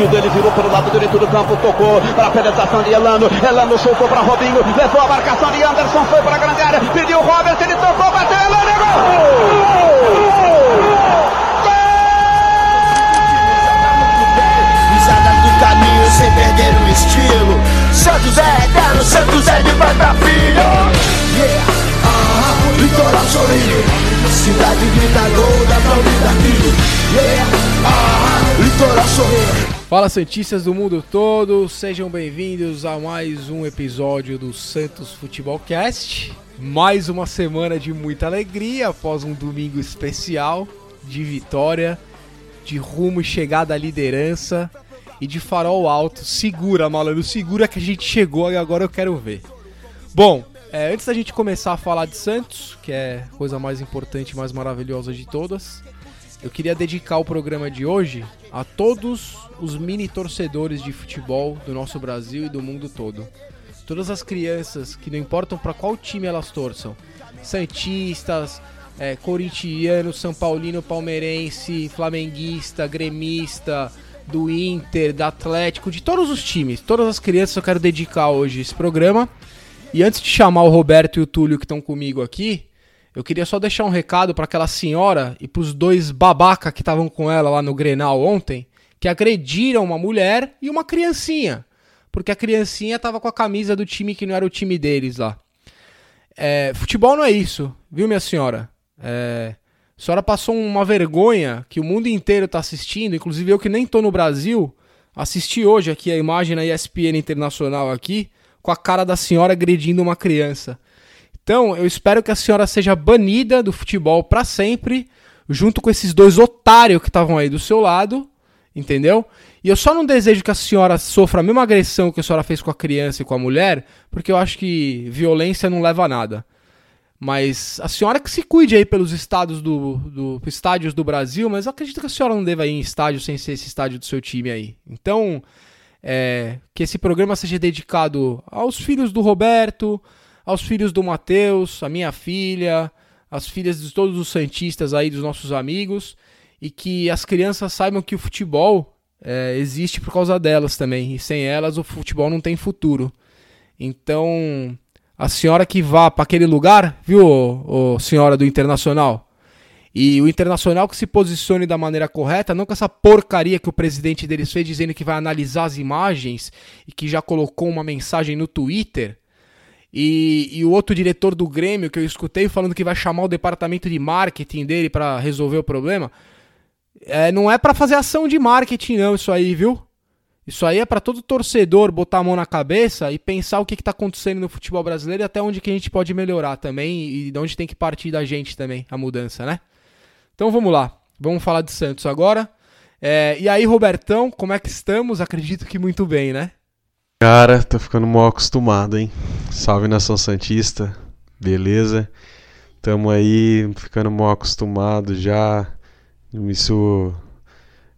sentido, ele virou pelo lado direito do campo, tocou para a penetração de Elano. Elano soltou para Robinho, levou a marcação de Anderson, foi para a grande área, pediu o Robert, ele tocou, bateu, Elano, gol! do caminho sem perder o estilo. Santos é eterno, Santos é de pai pra filho. Yeah, ah, litoral sorrindo. Cidade grita gol, daqui. Yeah, ah, litoral sorrindo. Fala Santistas do mundo todo, sejam bem-vindos a mais um episódio do Santos Futebol Cast. Mais uma semana de muita alegria após um domingo especial de vitória, de rumo e chegada à liderança e de farol alto. Segura, malandro, segura que a gente chegou e agora eu quero ver. Bom, é, antes da gente começar a falar de Santos, que é a coisa mais importante e mais maravilhosa de todas, eu queria dedicar o programa de hoje a todos os mini torcedores de futebol do nosso Brasil e do mundo todo. Todas as crianças que não importam para qual time elas torçam, santistas, é, corintiano, são paulino, palmeirense, flamenguista, gremista, do Inter, do Atlético, de todos os times, todas as crianças eu quero dedicar hoje esse programa. E antes de chamar o Roberto e o Túlio que estão comigo aqui, eu queria só deixar um recado para aquela senhora e para os dois babaca que estavam com ela lá no Grenal ontem, que agrediram uma mulher e uma criancinha, porque a criancinha estava com a camisa do time que não era o time deles lá. É, futebol não é isso, viu, minha senhora? É, a senhora passou uma vergonha que o mundo inteiro está assistindo, inclusive eu que nem tô no Brasil, assisti hoje aqui a imagem na ESPN Internacional aqui, com a cara da senhora agredindo uma criança. Então, eu espero que a senhora seja banida do futebol para sempre, junto com esses dois otários que estavam aí do seu lado, entendeu? E eu só não desejo que a senhora sofra a mesma agressão que a senhora fez com a criança e com a mulher, porque eu acho que violência não leva a nada. Mas a senhora que se cuide aí pelos estados do, do estádios do Brasil, mas eu acredito que a senhora não deva ir em estádio sem ser esse estádio do seu time aí. Então, é, que esse programa seja dedicado aos filhos do Roberto, aos filhos do Matheus, a minha filha, as filhas de todos os santistas aí dos nossos amigos, e que as crianças saibam que o futebol é, existe por causa delas também, e sem elas o futebol não tem futuro. Então, a senhora que vá para aquele lugar, viu, ô, ô, senhora do Internacional? E o Internacional que se posicione da maneira correta, não com essa porcaria que o presidente deles fez dizendo que vai analisar as imagens e que já colocou uma mensagem no Twitter. E, e o outro diretor do Grêmio que eu escutei falando que vai chamar o departamento de marketing dele para resolver o problema. É, não é para fazer ação de marketing, não, isso aí, viu? Isso aí é para todo torcedor botar a mão na cabeça e pensar o que está acontecendo no futebol brasileiro e até onde que a gente pode melhorar também e de onde tem que partir da gente também a mudança, né? Então vamos lá, vamos falar de Santos agora. É, e aí, Robertão, como é que estamos? Acredito que muito bem, né? Cara, tô ficando mal acostumado, hein? Salve nação Santista, beleza? Tamo aí ficando mal acostumado já. Isso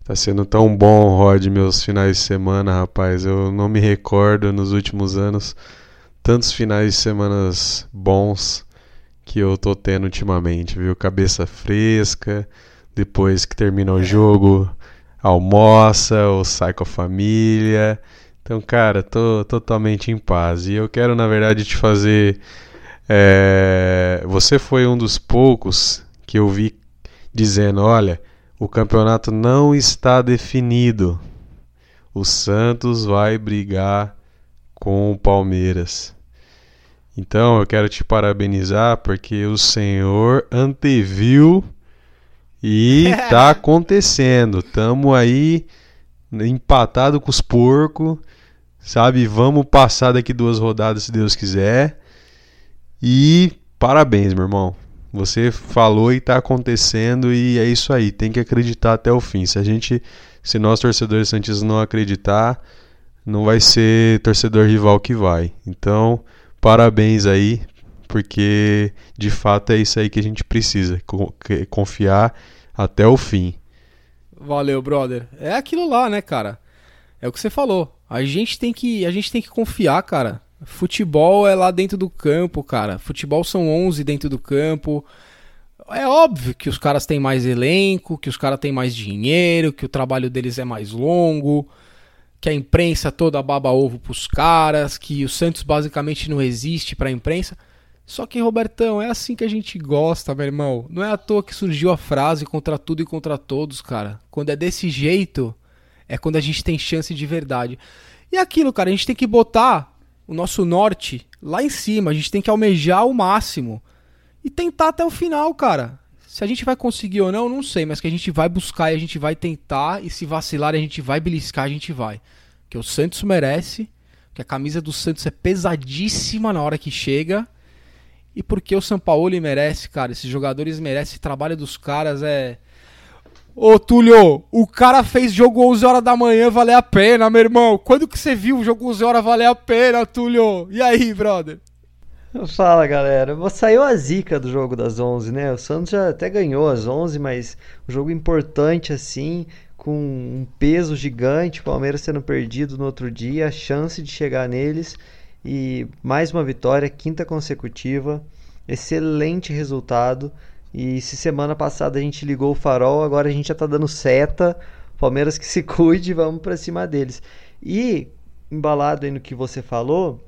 Tá sendo tão bom, Rod, meus finais de semana, rapaz. Eu não me recordo nos últimos anos tantos finais de semanas bons que eu tô tendo ultimamente, viu? Cabeça fresca, depois que termina o jogo, almoça ou sai com a família. Então, cara, tô totalmente em paz. E eu quero, na verdade, te fazer. É... Você foi um dos poucos que eu vi dizendo: olha o campeonato não está definido. O Santos vai brigar com o Palmeiras. Então eu quero te parabenizar porque o Senhor anteviu e tá acontecendo. Tamo aí empatado com os porcos, sabe? Vamos passar daqui duas rodadas se Deus quiser. E parabéns, meu irmão. Você falou e está acontecendo e é isso aí. Tem que acreditar até o fim. Se a gente, se nós torcedores santistas não acreditar, não vai ser torcedor rival que vai. Então, parabéns aí, porque de fato é isso aí que a gente precisa, confiar até o fim. Valeu, brother. É aquilo lá, né, cara? É o que você falou. A gente tem que, a gente tem que confiar, cara. Futebol é lá dentro do campo, cara. Futebol são 11 dentro do campo. É óbvio que os caras têm mais elenco, que os caras têm mais dinheiro, que o trabalho deles é mais longo. que a imprensa toda baba ovo pros caras, que o Santos basicamente não existe pra imprensa. Só que, Robertão, é assim que a gente gosta, meu irmão. Não é à toa que surgiu a frase contra tudo e contra todos, cara. Quando é desse jeito, é quando a gente tem chance de verdade. E é aquilo, cara, a gente tem que botar o nosso norte lá em cima, a gente tem que almejar o máximo e tentar até o final, cara. Se a gente vai conseguir ou não, não sei, mas que a gente vai buscar e a gente vai tentar, e se vacilar a gente vai beliscar, a gente vai. Que o Santos merece, que a camisa do Santos é pesadíssima na hora que chega, e porque o São Paulo merece, cara, esses jogadores merecem, o trabalho dos caras é... Ô Túlio, o cara fez jogo 11 horas da manhã valer a pena, meu irmão. Quando que você viu o jogo 11 horas valer a pena, Túlio? E aí, brother? Fala galera, saiu a zica do jogo das 11, né? O Santos já até ganhou as 11, mas um jogo importante assim, com um peso gigante, o Palmeiras sendo perdido no outro dia, a chance de chegar neles e mais uma vitória, quinta consecutiva, excelente resultado. E se semana passada a gente ligou o farol, agora a gente já tá dando seta. Palmeiras que se cuide, vamos para cima deles. E embalado aí no que você falou,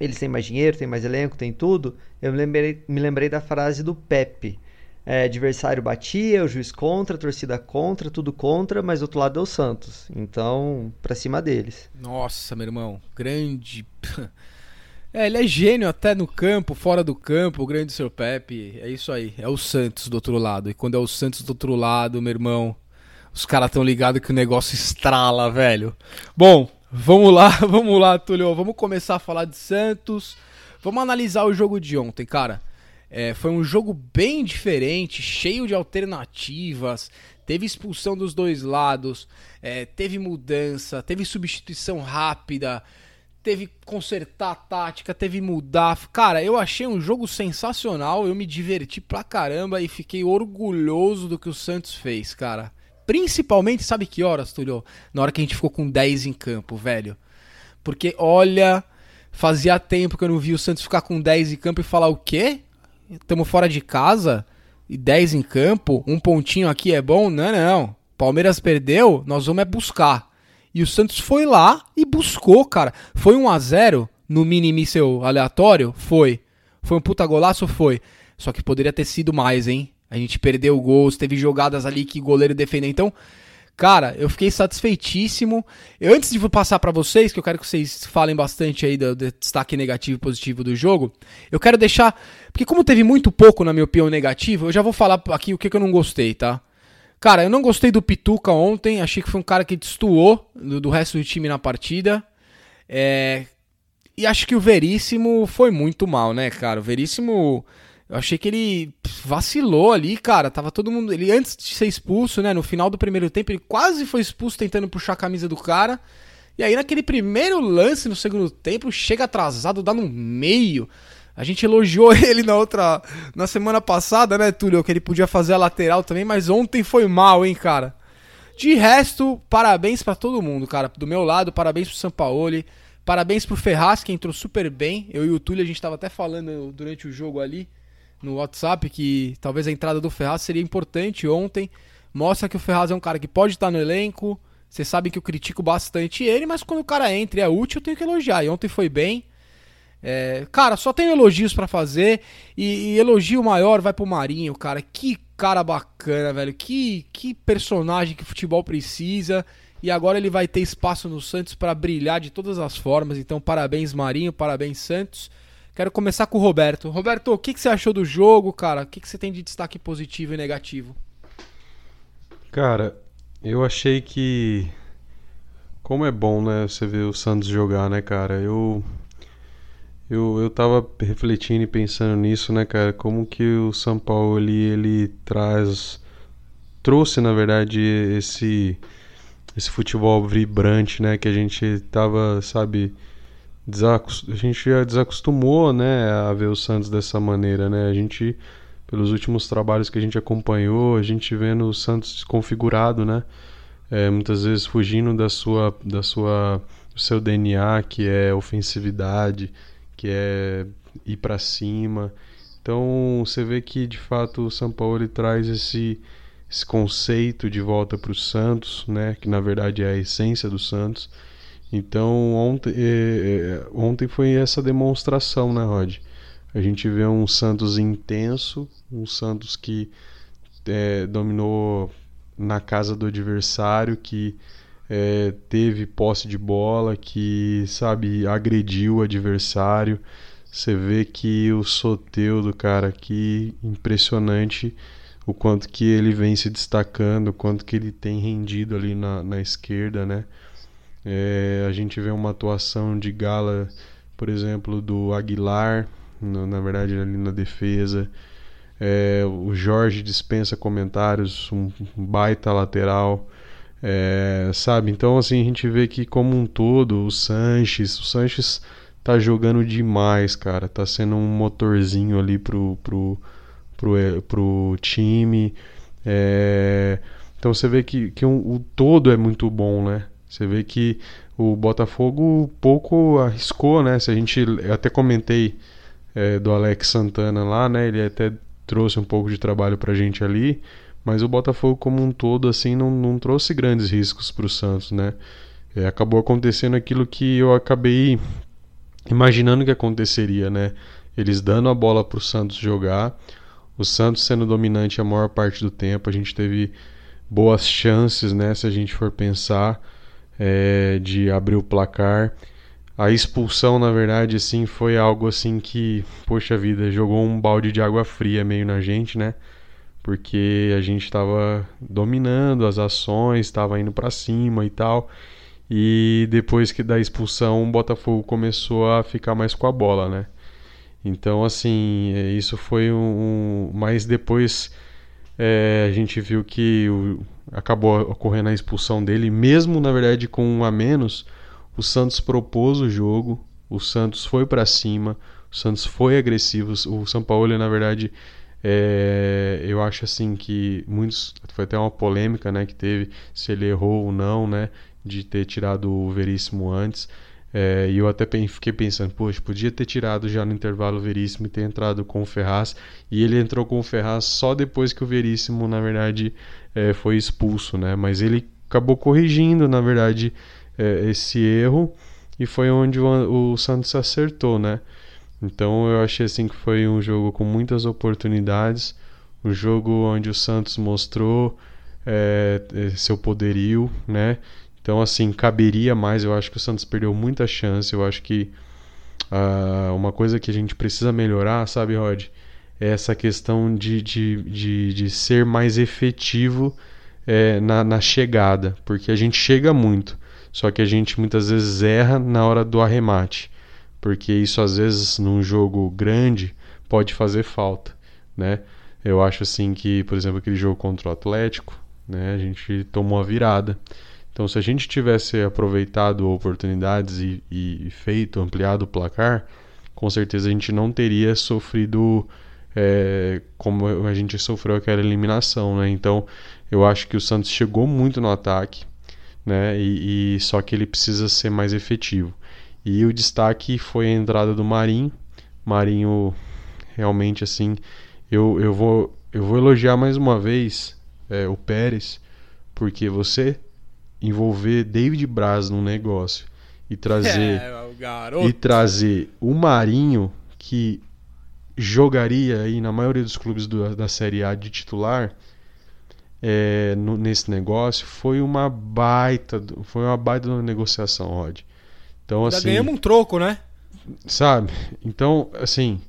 eles têm mais dinheiro, têm mais elenco, tem tudo. Eu me lembrei, me lembrei da frase do Pepe. É, adversário batia, o juiz contra, a torcida contra, tudo contra, mas do outro lado é o Santos. Então, pra cima deles. Nossa, meu irmão, grande. É, ele é gênio até no campo, fora do campo, o grande seu Pepe. É isso aí, é o Santos do outro lado. E quando é o Santos do outro lado, meu irmão, os caras tão ligados que o negócio estrala, velho. Bom, Vamos lá, vamos lá, Túlio. Vamos começar a falar de Santos. Vamos analisar o jogo de ontem, cara. É, foi um jogo bem diferente, cheio de alternativas. Teve expulsão dos dois lados, é, teve mudança, teve substituição rápida, teve consertar a tática, teve mudar. Cara, eu achei um jogo sensacional. Eu me diverti pra caramba e fiquei orgulhoso do que o Santos fez, cara. Principalmente, sabe que horas, Túlio? Na hora que a gente ficou com 10 em campo, velho. Porque, olha, fazia tempo que eu não vi o Santos ficar com 10 em campo e falar o quê? Estamos fora de casa? E 10 em campo? Um pontinho aqui é bom? Não, não. Palmeiras perdeu, nós vamos é buscar. E o Santos foi lá e buscou, cara. Foi 1 a 0 no mini míssel aleatório? Foi. Foi um puta golaço? Foi. Só que poderia ter sido mais, hein? A gente perdeu gols, teve jogadas ali que o goleiro defendeu. Então, cara, eu fiquei satisfeitíssimo. Eu, antes de passar para vocês, que eu quero que vocês falem bastante aí do, destaque negativo e positivo do jogo, eu quero deixar. Porque, como teve muito pouco, na minha opinião, negativo, eu já vou falar aqui o que, que eu não gostei, tá? Cara, eu não gostei do Pituca ontem. Achei que foi um cara que destoou do, do resto do time na partida. É, e acho que o Veríssimo foi muito mal, né, cara? O Veríssimo eu achei que ele vacilou ali, cara. Tava todo mundo. Ele, antes de ser expulso, né? No final do primeiro tempo, ele quase foi expulso tentando puxar a camisa do cara. E aí, naquele primeiro lance no segundo tempo, chega atrasado, dá no meio. A gente elogiou ele na outra. Na semana passada, né, Túlio? Que ele podia fazer a lateral também, mas ontem foi mal, hein, cara. De resto, parabéns para todo mundo, cara. Do meu lado, parabéns pro Sampaoli. Parabéns pro Ferraz, que entrou super bem. Eu e o Túlio, a gente tava até falando durante o jogo ali no WhatsApp que talvez a entrada do Ferraz seria importante ontem. Mostra que o Ferraz é um cara que pode estar no elenco. Você sabe que eu critico bastante ele, mas quando o cara entra e é útil, eu tenho que elogiar. E ontem foi bem. É, cara, só tenho elogios para fazer. E, e, elogio maior vai pro Marinho, cara. Que cara bacana, velho. Que, que personagem que o futebol precisa. E agora ele vai ter espaço no Santos para brilhar de todas as formas. Então, parabéns, Marinho. Parabéns, Santos. Quero começar com o Roberto. Roberto, o que, que você achou do jogo, cara? O que, que você tem de destaque positivo e negativo? Cara, eu achei que. Como é bom, né? Você ver o Santos jogar, né, cara? Eu. Eu, eu tava refletindo e pensando nisso, né, cara? Como que o São Paulo ele, ele traz. Trouxe, na verdade, esse. Esse futebol vibrante, né? Que a gente tava, sabe a gente já desacostumou né, a ver o Santos dessa maneira. Né? A gente, pelos últimos trabalhos que a gente acompanhou, a gente vendo o Santos configurado, né? É, muitas vezes fugindo da sua, da sua, do seu DNA, que é ofensividade, que é ir para cima. Então você vê que de fato o São Paulo ele traz esse, esse conceito de volta para o Santos, né? que na verdade é a essência do Santos Então ontem, é, é, ontem foi essa demonstração, né, Rod? A gente vê um Santos intenso, um Santos que é, dominou na casa do adversário, que teve posse de bola, que sabe agrediu o adversário. Você vê que o Soteudo, cara, que impressionante o quanto que ele vem se destacando, o quanto que ele tem rendido ali na, na esquerda, né? É, a gente vê uma atuação de gala, por exemplo, do Aguilar, no, na verdade ali na defesa. É, o Jorge dispensa comentários, um baita lateral. É, sabe? Então assim a gente vê que como um todo o Sanches, o Sanches tá jogando demais, cara. Tá sendo um motorzinho ali pro, pro, pro, é, pro time. É... Então você vê que, que um, o todo é muito bom, né? Você vê que o Botafogo pouco arriscou, né? Se a gente eu até comentei é, do Alex Santana lá, né? Ele até trouxe um pouco de trabalho pra gente ali, mas o Botafogo como um todo assim não, não trouxe grandes riscos para o Santos, né? É, acabou acontecendo aquilo que eu acabei imaginando que aconteceria, né? Eles dando a bola para o Santos jogar, o Santos sendo dominante a maior parte do tempo, a gente teve boas chances, né? Se a gente for pensar é, de abrir o placar. A expulsão, na verdade, assim, foi algo assim que, poxa vida, jogou um balde de água fria meio na gente, né? Porque a gente estava dominando as ações, estava indo para cima e tal. E depois que da expulsão, o Botafogo começou a ficar mais com a bola, né? Então, assim, é, isso foi um. um mas depois é, a gente viu que o, acabou ocorrendo a expulsão dele, mesmo na verdade com um a menos. O Santos propôs o jogo, o Santos foi para cima, o Santos foi agressivo. O São Paulo, na verdade, é, eu acho assim que muitos. Foi até uma polêmica né, que teve se ele errou ou não, né? de ter tirado o Veríssimo antes. É, e eu até fiquei pensando, poxa, podia ter tirado já no intervalo o Veríssimo e ter entrado com o Ferraz. E ele entrou com o Ferraz só depois que o Veríssimo, na verdade, é, foi expulso, né? Mas ele acabou corrigindo, na verdade, é, esse erro e foi onde o, o Santos acertou, né? Então eu achei assim que foi um jogo com muitas oportunidades, um jogo onde o Santos mostrou é, é seu poderio, né? Então, assim, caberia mais. Eu acho que o Santos perdeu muita chance. Eu acho que uh, uma coisa que a gente precisa melhorar, sabe, Rod? É essa questão de, de, de, de ser mais efetivo é, na, na chegada. Porque a gente chega muito, só que a gente muitas vezes erra na hora do arremate. Porque isso, às vezes, num jogo grande, pode fazer falta, né? Eu acho assim que, por exemplo, aquele jogo contra o Atlético, né, a gente tomou a virada. Então, se a gente tivesse aproveitado oportunidades e, e feito, ampliado o placar, com certeza a gente não teria sofrido é, como a gente sofreu aquela eliminação, né? Então, eu acho que o Santos chegou muito no ataque, né? E, e, só que ele precisa ser mais efetivo. E o destaque foi a entrada do Marinho. Marinho, realmente assim, eu, eu vou eu vou elogiar mais uma vez é, o Pérez, porque você envolver David Braz num negócio e trazer é, e trazer o Marinho que jogaria aí na maioria dos clubes do, da Série A de titular é, no, nesse negócio foi uma baita foi uma baita negociação Rod. Então Ainda assim ganhamos um troco né? sabe? Então assim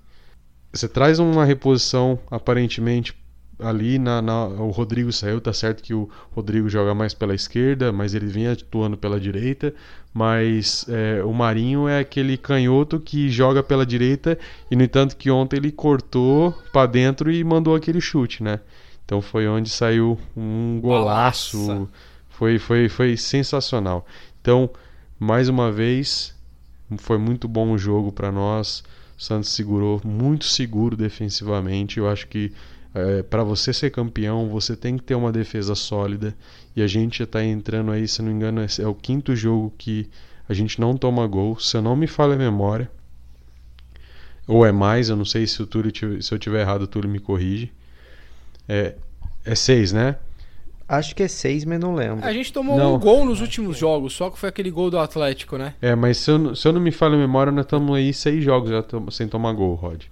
você traz uma reposição aparentemente ali na, na, o Rodrigo saiu, tá certo que o Rodrigo joga mais pela esquerda, mas ele vinha atuando pela direita. Mas é, o Marinho é aquele canhoto que joga pela direita e no entanto que ontem ele cortou para dentro e mandou aquele chute, né? Então foi onde saiu um golaço. Foi, foi, foi sensacional. Então, mais uma vez, foi muito bom o jogo para nós. O Santos segurou muito seguro defensivamente. Eu acho que é, para você ser campeão, você tem que ter uma defesa sólida. E a gente já está entrando aí, se não me engano, é o quinto jogo que a gente não toma gol. Se eu não me falha a memória, ou é mais, eu não sei se, o Túlio, se eu tiver errado, o Túlio me corrige. É, é seis, né? Acho que é seis, mas não lembro. A gente tomou Não. um gol nos últimos jogos, só que foi aquele gol do Atlético, né? É, mas se eu, não- se eu não me falho a memória, nós estamos aí seis jogos já sem tomar gol, Rod.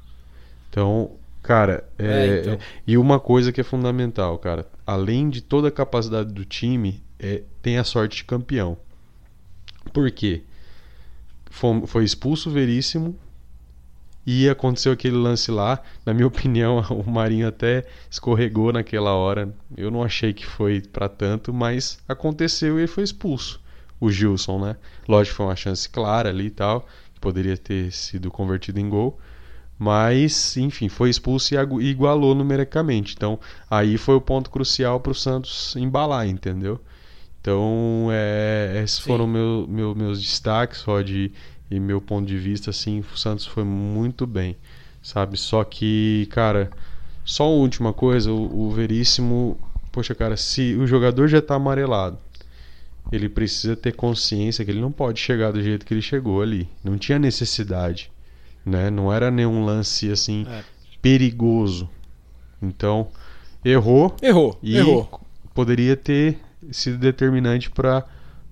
Então, cara, é, É, então. é- e uma coisa que é fundamental, cara, além de toda a capacidade do time, é, tem a sorte de campeão. Por quê? Fom- Foi, expulso Veríssimo e aconteceu aquele lance lá. Na minha opinião, o Marinho até escorregou naquela hora. Eu não achei que foi pra tanto, mas aconteceu e ele foi expulso. O Gilson, né? Lógico foi uma chance clara ali e tal, que poderia ter sido convertido em gol. Mas, enfim, foi expulso e igualou numericamente. Então, aí foi o ponto crucial para o Santos embalar, entendeu? Então, é, esses Sim. foram meu, meu- meus destaques, Rod, e, e meu ponto de vista, assim, o Santos foi muito bem, sabe? Só que, cara, só uma última coisa, o, o Veríssimo, poxa, cara, se o jogador já tá amarelado, ele precisa ter consciência que ele não pode chegar do jeito que ele chegou ali. Não tinha necessidade, né? Não era nenhum lance, assim, É. perigoso. Então, errou, Errou, e errou. poderia ter sido determinante para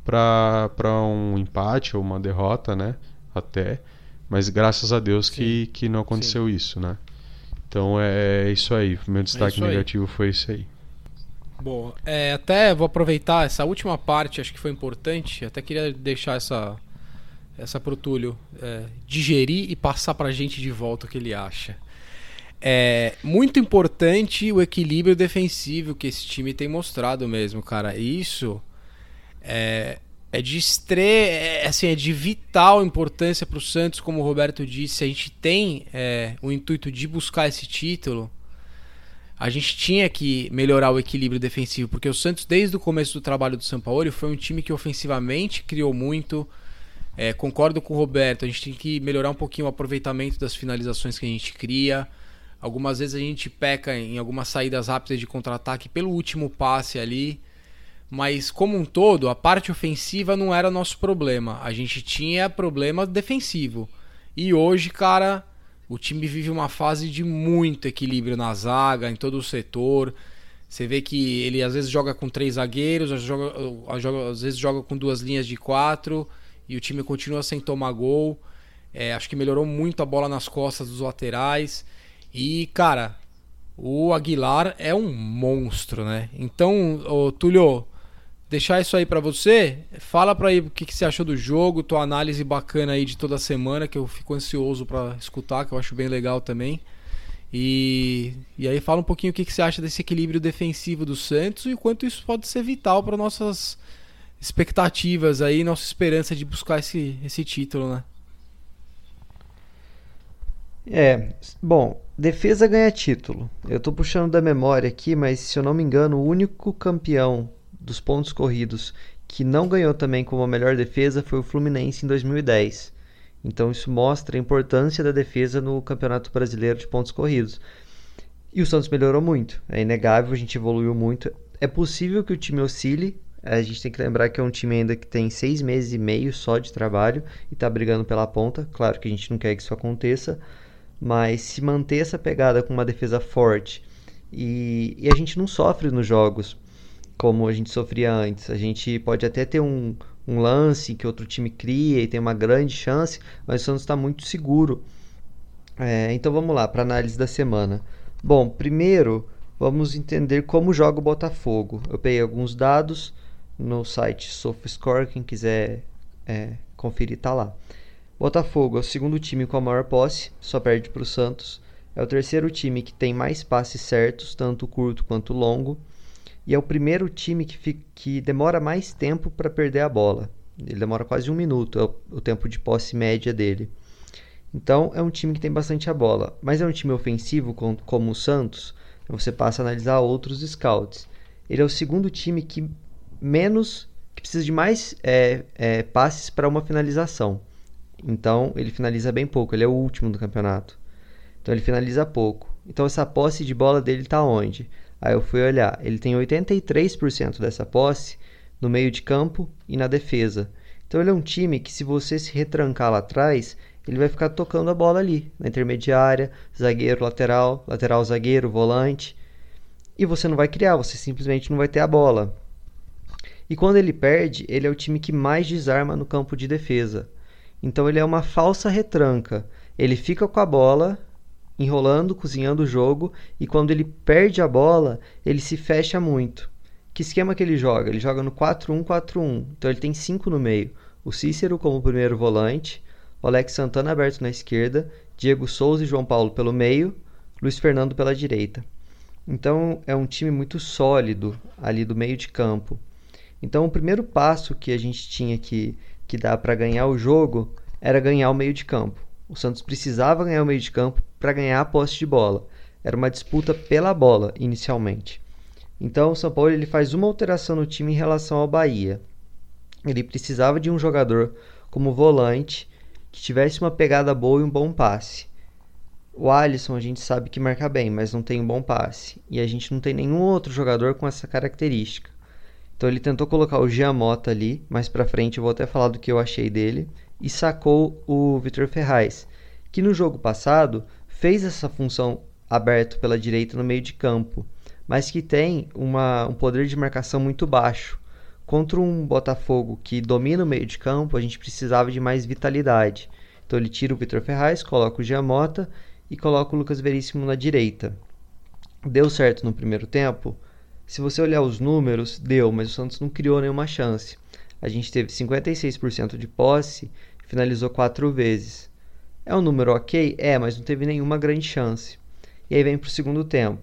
para um empate ou uma derrota, né? Até, mas graças a Deus que, que não aconteceu isso, né? Então é, é isso aí. O meu destaque isso aí. negativo foi isso aí. Bom, é, até vou aproveitar essa última parte, acho que foi importante. Até queria deixar essa essa pro Túlio é, digerir e passar pra gente de volta o que ele acha. É muito importante o equilíbrio defensivo que esse time tem mostrado mesmo, cara. Isso é, é de estre... é, assim, é de vital importância para o Santos, como o Roberto disse. A gente tem é, o intuito de buscar esse título. A gente tinha que melhorar o equilíbrio defensivo, porque o Santos, desde o começo do trabalho do Sampaoli, foi um time que ofensivamente criou muito. É, concordo com o Roberto, a gente tem que melhorar um pouquinho o aproveitamento das finalizações que a gente cria. Algumas vezes a gente peca em algumas saídas rápidas de contra-ataque pelo último passe ali. Mas como um todo, a parte ofensiva não era nosso problema. A gente tinha problema defensivo. E hoje, cara, o time vive uma fase de muito equilíbrio na zaga, em todo o setor. Você vê que ele às vezes joga com três zagueiros, às, joga, joga- às vezes joga com duas linhas de quatro e o time continua sem tomar gol. É, acho que melhorou muito a bola nas costas dos laterais. E, cara, o Aguilar é um monstro, né? Então, ô, Túlio, deixar isso aí pra você. Fala pra aí o que, que você achou do jogo, tua análise bacana aí de toda semana, que eu fico ansioso pra escutar, que eu acho bem legal também. E, e aí fala um pouquinho o que, que você acha desse equilíbrio defensivo do Santos e quanto isso pode ser vital para nossas expectativas aí, nossa esperança de buscar esse, esse título, né? É, bom, defesa ganha título. Eu tô puxando da memória aqui, mas se eu não me engano, o único campeão dos pontos corridos que não ganhou também como a melhor defesa foi o Fluminense em 2010. Então isso mostra a importância da defesa no Campeonato Brasileiro de pontos corridos. E o Santos melhorou muito, é inegável, a gente evoluiu muito. É possível que o time oscile, a gente tem que lembrar que é um time ainda que tem seis meses e meio só de trabalho e tá brigando pela ponta. Claro que a gente não quer que isso aconteça, mas se manter essa pegada com uma defesa forte e, e a gente não sofre nos jogos como a gente sofria antes. A gente pode até ter um, um lance que outro time cria e tem uma grande chance, mas o Santos está muito seguro. É, então vamos lá para análise da semana. Bom, primeiro vamos entender como joga o Botafogo. Eu peguei alguns dados no site SofaScore, quem quiser é, conferir tá lá. Botafogo é o segundo time com a maior posse, só perde para o Santos. É o terceiro time que tem mais passes certos, tanto curto quanto longo. E é o primeiro time que, fica, que demora mais tempo para perder a bola. Ele demora quase um minuto, é o, o tempo de posse média dele. Então é um time que tem bastante a bola. Mas é um time ofensivo com, como o Santos. Você passa a analisar outros scouts. Ele é o segundo time que menos que precisa de mais é, é, passes para uma finalização. Então ele finaliza bem pouco. Ele é o último do campeonato. Então ele finaliza pouco. Então essa posse de bola dele está onde? Aí eu fui olhar, ele tem 83% dessa posse no meio de campo e na defesa. Então ele é um time que se você se retrancar lá atrás, ele vai ficar tocando a bola ali, na intermediária, zagueiro, lateral, lateral, zagueiro, volante. e você não vai criar, você simplesmente não vai ter a bola. E quando ele perde, ele é o time que mais desarma no campo de defesa. Então ele é uma falsa retranca. Ele fica com a bola, enrolando, cozinhando o jogo, e quando ele perde a bola, ele se fecha muito. Que esquema que ele joga? Ele joga no 4-1-4-1. Então ele tem cinco no meio. O Cícero como primeiro volante, o Alex Santana aberto na esquerda, Diego Souza e João Paulo pelo meio, Luiz Fernando pela direita. Então é um time muito sólido ali do meio de campo. Então, o primeiro passo que a gente tinha que, que dar para ganhar o jogo era ganhar o meio de campo. O Santos precisava ganhar o meio de campo para ganhar a posse de bola. Era uma disputa pela bola, inicialmente. Então, o São Paulo ele faz uma alteração no time em relação ao Bahia. Ele precisava de um jogador como volante que tivesse uma pegada boa e um bom passe. O Alisson a gente sabe que marca bem, mas não tem um bom passe. E a gente não tem nenhum outro jogador com essa característica. Então ele tentou colocar o Giamota ali, mais pra frente eu vou até falar do que eu achei dele, e sacou o Vitor Ferraz, que no jogo passado fez essa função aberto pela direita no meio de campo, mas que tem uma, um poder de marcação muito baixo. Contra um Botafogo que domina o meio de campo, a gente precisava de mais vitalidade. Então ele tira o Vitor Ferraz, coloca o Giamota e coloca o Lucas Veríssimo na direita. Deu certo no primeiro tempo? Se você olhar os números, deu, mas o Santos não criou nenhuma chance. A gente teve 56% de posse, finalizou quatro vezes. É um número ok? É, mas não teve nenhuma grande chance. E aí vem para o segundo tempo.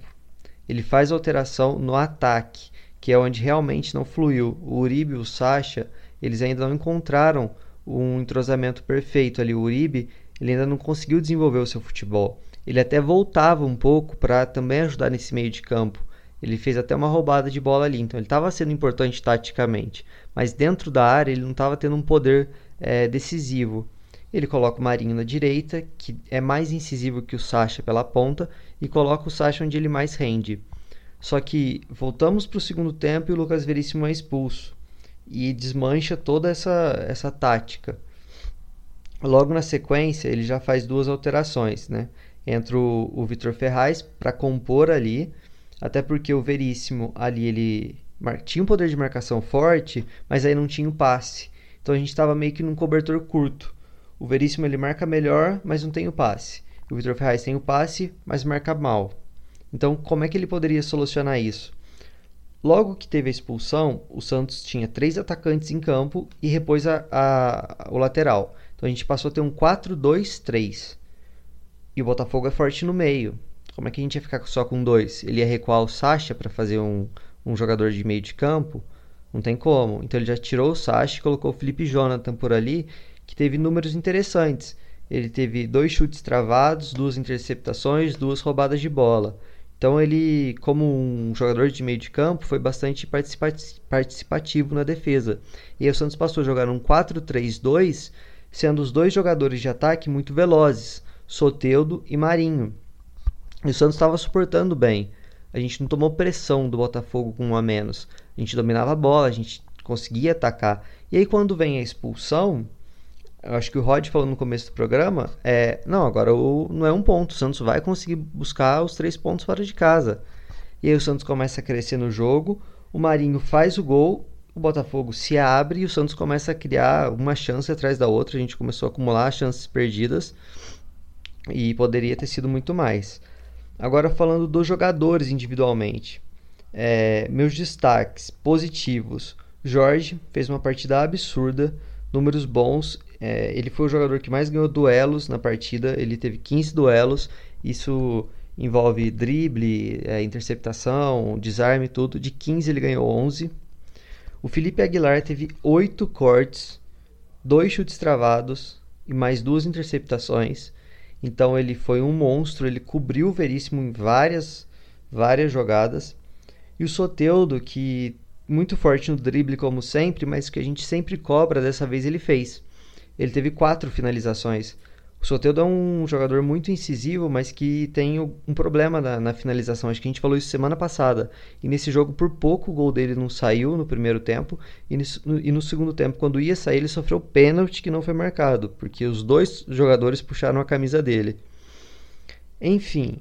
Ele faz alteração no ataque, que é onde realmente não fluiu. O Uribe e o Sacha, eles ainda não encontraram um entrosamento perfeito ali. O Uribe, ele ainda não conseguiu desenvolver o seu futebol. Ele até voltava um pouco para também ajudar nesse meio de campo ele fez até uma roubada de bola ali, então ele estava sendo importante taticamente, mas dentro da área ele não estava tendo um poder é, decisivo. Ele coloca o Marinho na direita, que é mais incisivo que o Sacha pela ponta, e coloca o Sacha onde ele mais rende. Só que voltamos para o segundo tempo e o Lucas Veríssimo é expulso e desmancha toda essa, essa tática. Logo na sequência, ele já faz duas alterações, né? Entra o, o Vitor Ferraz para compor ali até porque o Veríssimo ali ele tinha um poder de marcação forte, mas aí não tinha o passe. Então a gente estava meio que num cobertor curto. O Veríssimo ele marca melhor, mas não tem o passe. O Vitor Ferraz tem o passe, mas marca mal. Então como é que ele poderia solucionar isso? Logo que teve a expulsão, o Santos tinha três atacantes em campo e repôs a, a, o lateral. Então a gente passou a ter um 4-2-3. E o Botafogo é forte no meio. Como é que a gente ia ficar só com dois? Ele ia recuar o Sacha para fazer um, um jogador de meio de campo? Não tem como. Então ele já tirou o Sacha e colocou o Felipe Jonathan por ali, que teve números interessantes. Ele teve dois chutes travados, duas interceptações, duas roubadas de bola. Então ele, como um jogador de meio de campo, foi bastante participativo na defesa. E aí o Santos passou a jogar um 4-3-2, sendo os dois jogadores de ataque muito velozes, Soteudo e Marinho. E o Santos estava suportando bem. A gente não tomou pressão do Botafogo com um a menos. A gente dominava a bola, a gente conseguia atacar. E aí quando vem a expulsão, eu acho que o Rod falou no começo do programa, é, não, agora o, não é um ponto, o Santos vai conseguir buscar os três pontos fora de casa. E aí o Santos começa a crescer no jogo, o Marinho faz o gol, o Botafogo se abre e o Santos começa a criar uma chance atrás da outra, a gente começou a acumular chances perdidas e poderia ter sido muito mais. Agora falando dos jogadores individualmente. É, meus destaques positivos. Jorge fez uma partida absurda, números bons. É, ele foi o jogador que mais ganhou duelos na partida. Ele teve 15 duelos. Isso envolve drible, é, interceptação, desarme, tudo. De 15 ele ganhou 11. O Felipe Aguilar teve 8 cortes, 2 chutes travados e mais duas interceptações. Então ele foi um monstro, ele cobriu o Veríssimo em várias, várias jogadas. E o Soteudo, que muito forte no drible como sempre, mas que a gente sempre cobra, dessa vez ele fez. Ele teve quatro finalizações. O Soteldo é um jogador muito incisivo, mas que tem um problema na, na, finalização. Acho que a gente falou isso semana passada. E nesse jogo, por pouco, o gol dele não saiu no primeiro tempo. E no, e no segundo tempo, quando ia sair, ele sofreu pênalti que não foi marcado, porque os dois jogadores puxaram a camisa dele. Enfim,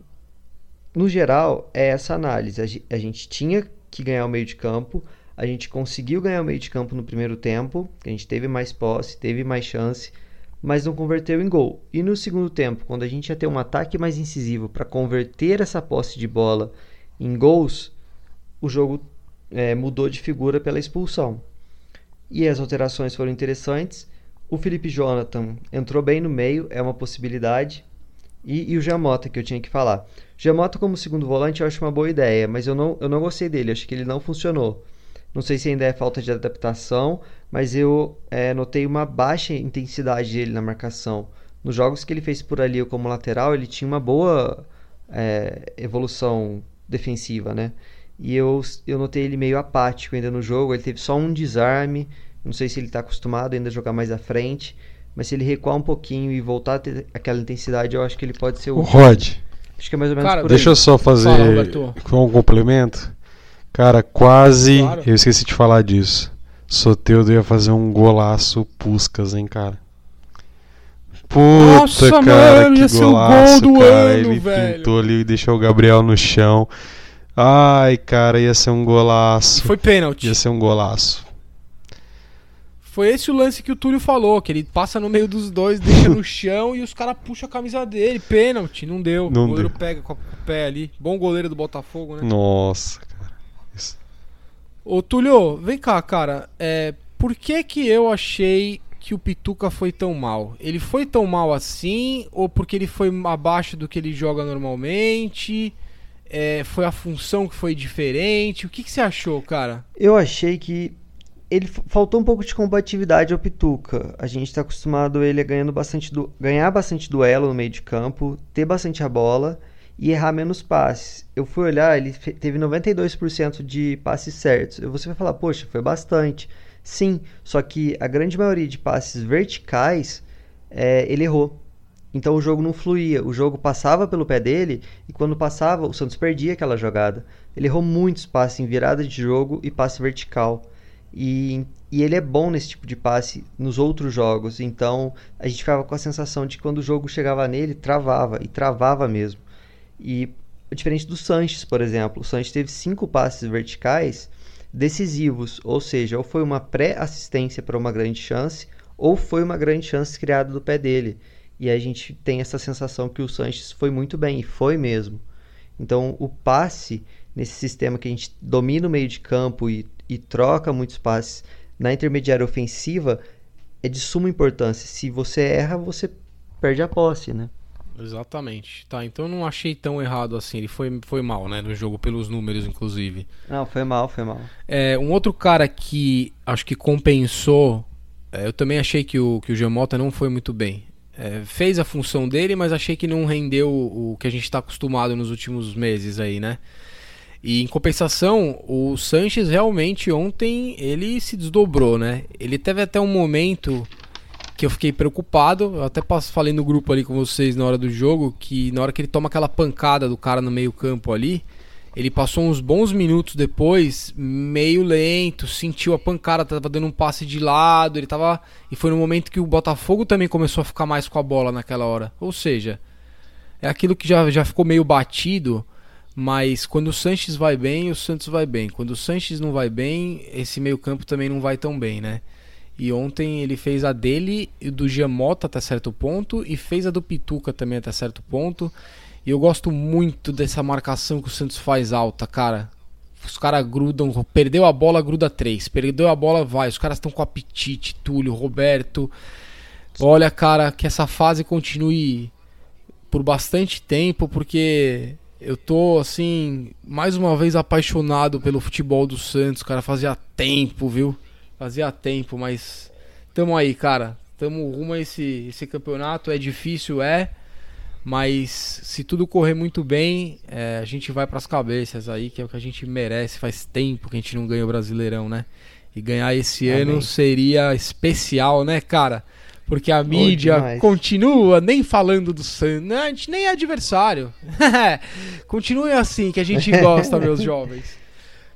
no geral, é essa análise. A gente tinha que ganhar o meio de campo, a gente conseguiu ganhar o meio de campo no primeiro tempo, a gente teve mais posse, teve mais chance, mas não converteu em gol. E no segundo tempo, quando a gente ia ter um ataque mais incisivo para converter essa posse de bola em gols, o jogo é, mudou de figura pela expulsão. E as alterações foram interessantes. O Felipe Jonathan entrou bem no meio, é uma possibilidade. E, e o Jamota, que eu tinha que falar. Jamota como segundo volante eu acho uma boa ideia, mas eu não, eu não gostei dele, acho que ele não funcionou. Não sei se ainda é falta de adaptação, mas eu é, notei uma baixa intensidade dele na marcação. Nos jogos que ele fez por ali como lateral, ele tinha uma boa é, evolução defensiva, né? E eu, eu notei ele meio apático ainda no jogo. Ele teve só um desarme. Não sei se ele está acostumado ainda a jogar mais à frente. Mas se ele recuar um pouquinho e voltar a ter aquela intensidade, eu acho que ele pode ser o. Rod. Acho que é mais ou menos Cara, por Deixa aí. eu só fazer Fala, um complemento. Cara, quase. Claro. Eu esqueci de falar disso. Soteudo ia fazer um golaço Puscas, hein, cara. Puta, Nossa, cara, mano, que golaço, gol cara. Ano, Ele velho. pintou ali e deixou o Gabriel no chão. Ai, cara, ia ser um golaço. Foi pênalti. Ia ser um golaço. Foi esse o lance que o Túlio falou, que ele passa no meio dos dois, deixa no chão e os caras puxam a camisa dele. Pênalti, não deu. Não o goleiro deu. pega com o pé ali. Bom goleiro do Botafogo, né? Nossa, cara. Isso. Ô, Túlio, vem cá, cara. É, por que que eu achei que o Pituca foi tão mal? Ele foi tão mal assim ou porque ele foi abaixo do que ele joga normalmente? É, foi a função que foi diferente? O que, que você achou, cara? Eu achei que ele faltou um pouco de combatividade ao Pituca. A gente está acostumado ele ganhando bastante ganhar bastante duelo no meio de campo, ter bastante a bola e errar menos passes. Eu fui olhar, ele teve 92% de passes certos. Você vai falar, poxa, foi bastante. Sim, só que a grande maioria de passes verticais é, ele errou. Então o jogo não fluía, o jogo passava pelo pé dele e quando passava o Santos perdia aquela jogada. Ele errou muitos passes em virada de jogo e passe vertical. E, e ele é bom nesse tipo de passe nos outros jogos. Então a gente ficava com a sensação de que quando o jogo chegava nele, travava e travava mesmo. E diferente do Sanches, por exemplo, o Sanches teve cinco passes verticais decisivos, ou seja, ou foi uma pré-assistência para uma grande chance, ou foi uma grande chance criada do pé dele. E a gente tem essa sensação que o Sanches foi muito bem, e foi mesmo. Então, o passe nesse sistema que a gente domina o meio de campo e, e troca muitos passes na intermediária ofensiva é de suma importância. Se você erra, você perde a posse, né? Exatamente. Tá, então não achei tão errado assim. Ele foi, foi mal, né? No jogo, pelos números, inclusive. Não, foi mal, foi mal. É, um outro cara que acho que compensou. É, eu também achei que o, que o Giamota não foi muito bem. É, fez a função dele, mas achei que não rendeu o que a gente está acostumado nos últimos meses aí, né? E em compensação, o Sanches realmente ontem ele se desdobrou, né? Ele teve até um momento que eu fiquei preocupado. Eu até falei no grupo ali com vocês na hora do jogo que na hora que ele toma aquela pancada do cara no meio-campo ali, ele passou uns bons minutos depois, meio lento, sentiu a pancada, tava dando um passe de lado, ele tava. E foi no momento que o Botafogo também começou a ficar mais com a bola naquela hora. Ou seja, é aquilo que já, já ficou meio batido, mas quando o Sanches vai bem, o Santos vai bem. Quando o Sanches não vai bem, esse meio-campo também não vai tão bem, né? E ontem ele fez a dele e do Giamota até certo ponto e fez a do Pituca também até certo ponto. E eu gosto muito dessa marcação que o Santos faz alta, cara. Os caras grudam, perdeu a bola, gruda três. Perdeu a bola, vai. Os caras estão com apetite, Túlio, Roberto. Olha, cara, que essa fase continue por bastante tempo, porque eu tô, assim, mais uma vez apaixonado pelo futebol do Santos, cara. Fazia tempo, viu? Fazia tempo, mas tamo aí, cara. Tamo rumo a esse, esse campeonato. É difícil, é. Mas se tudo correr muito bem, é, a gente vai para as cabeças aí, que é o que a gente merece. Faz tempo que a gente não ganha o Brasileirão, né? E ganhar esse Amém. ano seria especial, né, cara? Porque a mídia continua nem falando do Santos. A gente nem é adversário. Continue assim, que a gente gosta, meus jovens.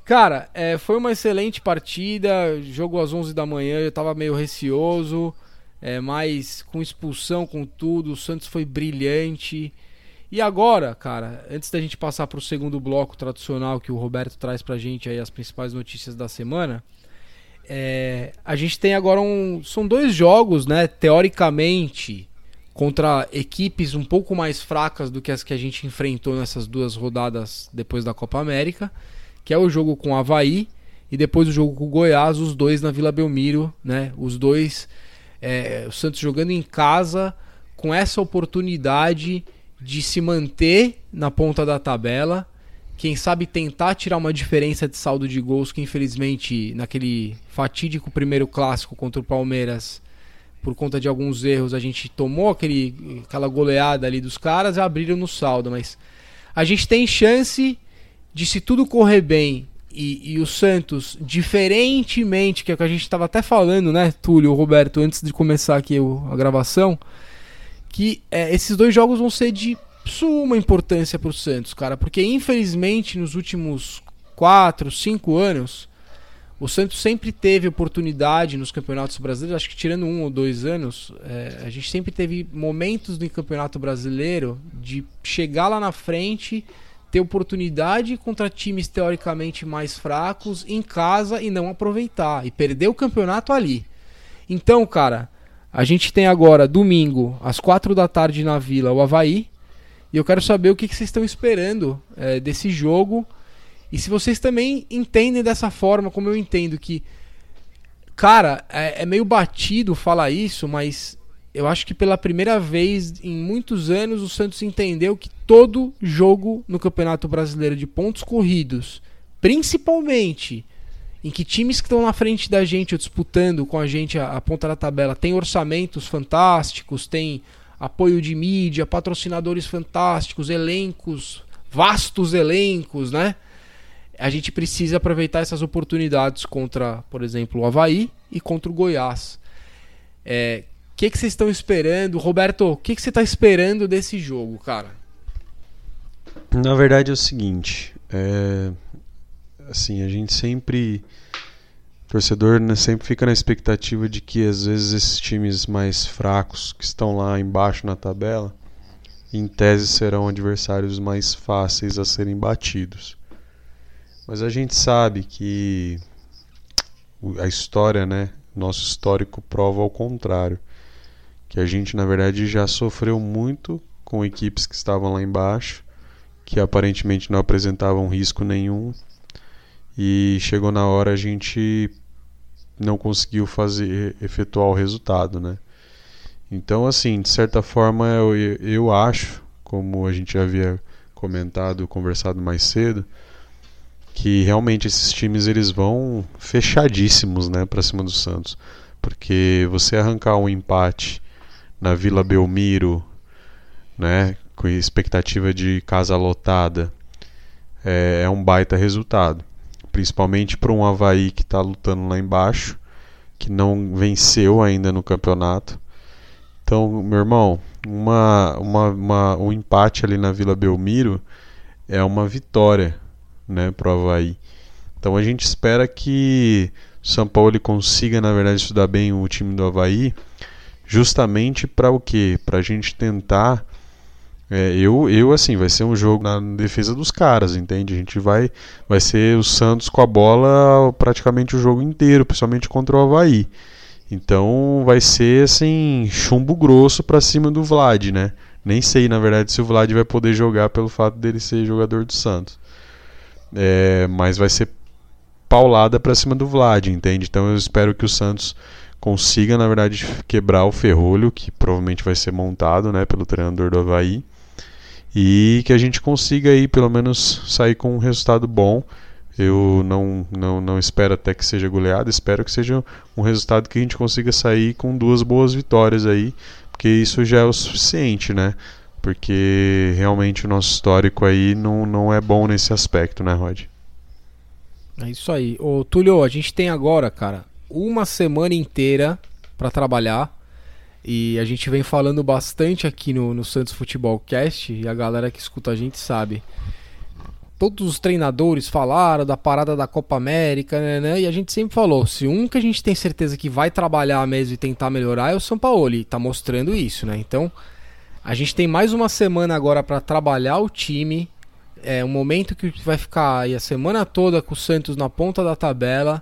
Cara, é, foi uma excelente partida. Jogo às 11 da manhã, eu tava meio receoso é, mas com expulsão, com tudo, o Santos foi brilhante. E agora, cara, antes da gente passar para o segundo bloco tradicional que o Roberto traz pra gente aí as principais notícias da semana, é, a gente tem agora um. São dois jogos, né? Teoricamente, contra equipes um pouco mais fracas do que as que a gente enfrentou nessas duas rodadas depois da Copa América, que é o jogo com o Havaí e depois o jogo com o Goiás, os dois na Vila Belmiro, né? Os dois. É, o Santos jogando em casa com essa oportunidade de se manter na ponta da tabela, quem sabe tentar tirar uma diferença de saldo de gols que infelizmente naquele fatídico primeiro clássico contra o Palmeiras, por conta de alguns erros, a gente tomou aquele, aquela goleada ali dos caras e abriram no saldo, mas a gente tem chance de se tudo correr bem e, e o Santos, diferentemente, que é o que a gente estava até falando, né, Túlio, Roberto, antes de começar aqui a gravação, que é, esses dois jogos vão ser de suma importância para o Santos, cara, porque infelizmente nos últimos 4, 5 anos o Santos sempre teve oportunidade nos campeonatos brasileiros, acho que tirando um ou dois anos, é, a gente sempre teve momentos no campeonato brasileiro de chegar lá na frente, ter oportunidade contra times teoricamente mais fracos em casa e não aproveitar e perder o campeonato ali. Então, cara, a gente tem agora, domingo, às quatro da tarde na Vila, o Havaí. E eu quero saber o que, vocês estão esperando é, desse jogo. E se vocês também entendem dessa forma, como eu entendo, que. Cara, é, é meio batido falar isso, mas eu acho que pela primeira vez em muitos anos o Santos entendeu que todo jogo no Campeonato Brasileiro de pontos corridos, principalmente em que times que estão na frente da gente, disputando com a gente a, a ponta da tabela, tem orçamentos fantásticos, tem apoio de mídia, patrocinadores fantásticos, elencos, vastos elencos, né? A gente precisa aproveitar essas oportunidades contra, por exemplo, o Havaí e contra o Goiás. O é, que, que vocês estão esperando? Roberto, o que, que você está esperando desse jogo, cara? Na verdade é o seguinte, é, assim, a gente sempre. Torcedor né, sempre fica na expectativa de que às vezes esses times mais fracos que estão lá embaixo na tabela, em tese serão adversários mais fáceis a serem batidos. Mas a gente sabe que a história, né, nosso histórico prova ao contrário, que a gente na verdade já sofreu muito com equipes que estavam lá embaixo, que aparentemente não apresentavam risco nenhum e chegou na hora a gente não conseguiu fazer efetuar o resultado, né? Então, assim, de certa forma, eu, eu acho, como a gente já havia comentado, conversado mais cedo, que realmente esses times eles vão fechadíssimos, né, para cima do Santos, porque você arrancar um empate na Vila Belmiro, né, com expectativa de casa lotada, é, é um baita resultado principalmente para um Havaí que está lutando lá embaixo, que não venceu ainda no campeonato. Então, meu irmão, uma, uma, uma, um empate ali na Vila Belmiro é uma vitória né, para o Havaí. Então a gente espera que o São Paulo consiga, na verdade, estudar bem o time do Havaí, justamente para o quê? Para a gente tentar é, eu, eu, assim, vai ser um jogo na defesa dos caras, entende? A gente vai, vai ser o Santos com a bola praticamente o jogo inteiro, principalmente contra o Havaí. Então vai ser, assim, chumbo grosso pra cima do Vlad, né? Nem sei, na verdade, se o Vlad vai poder jogar pelo fato dele ser jogador do Santos. É, mas vai ser paulada pra cima do Vlad, entende? Então eu espero que o Santos consiga, na verdade, quebrar o ferrolho, que provavelmente vai ser montado né, pelo treinador do Havaí e que a gente consiga aí pelo menos sair com um resultado bom. Eu não, não, não espero até que seja goleada, espero que seja um resultado que a gente consiga sair com duas boas vitórias aí, porque isso já é o suficiente, né? Porque realmente o nosso histórico aí não, não é bom nesse aspecto, né, Rod? É isso aí. Ô, Túlio, a gente tem agora, cara, uma semana inteira para trabalhar e a gente vem falando bastante aqui no, no Santos Futebol Cast, e a galera que escuta a gente sabe. Todos os treinadores falaram da parada da Copa América, né, né, E a gente sempre falou: se um que a gente tem certeza que vai trabalhar mesmo e tentar melhorar é o São Paulo, e tá mostrando isso, né? Então A gente tem mais uma semana agora para trabalhar o time. É um momento que vai ficar aí a semana toda com o Santos na ponta da tabela.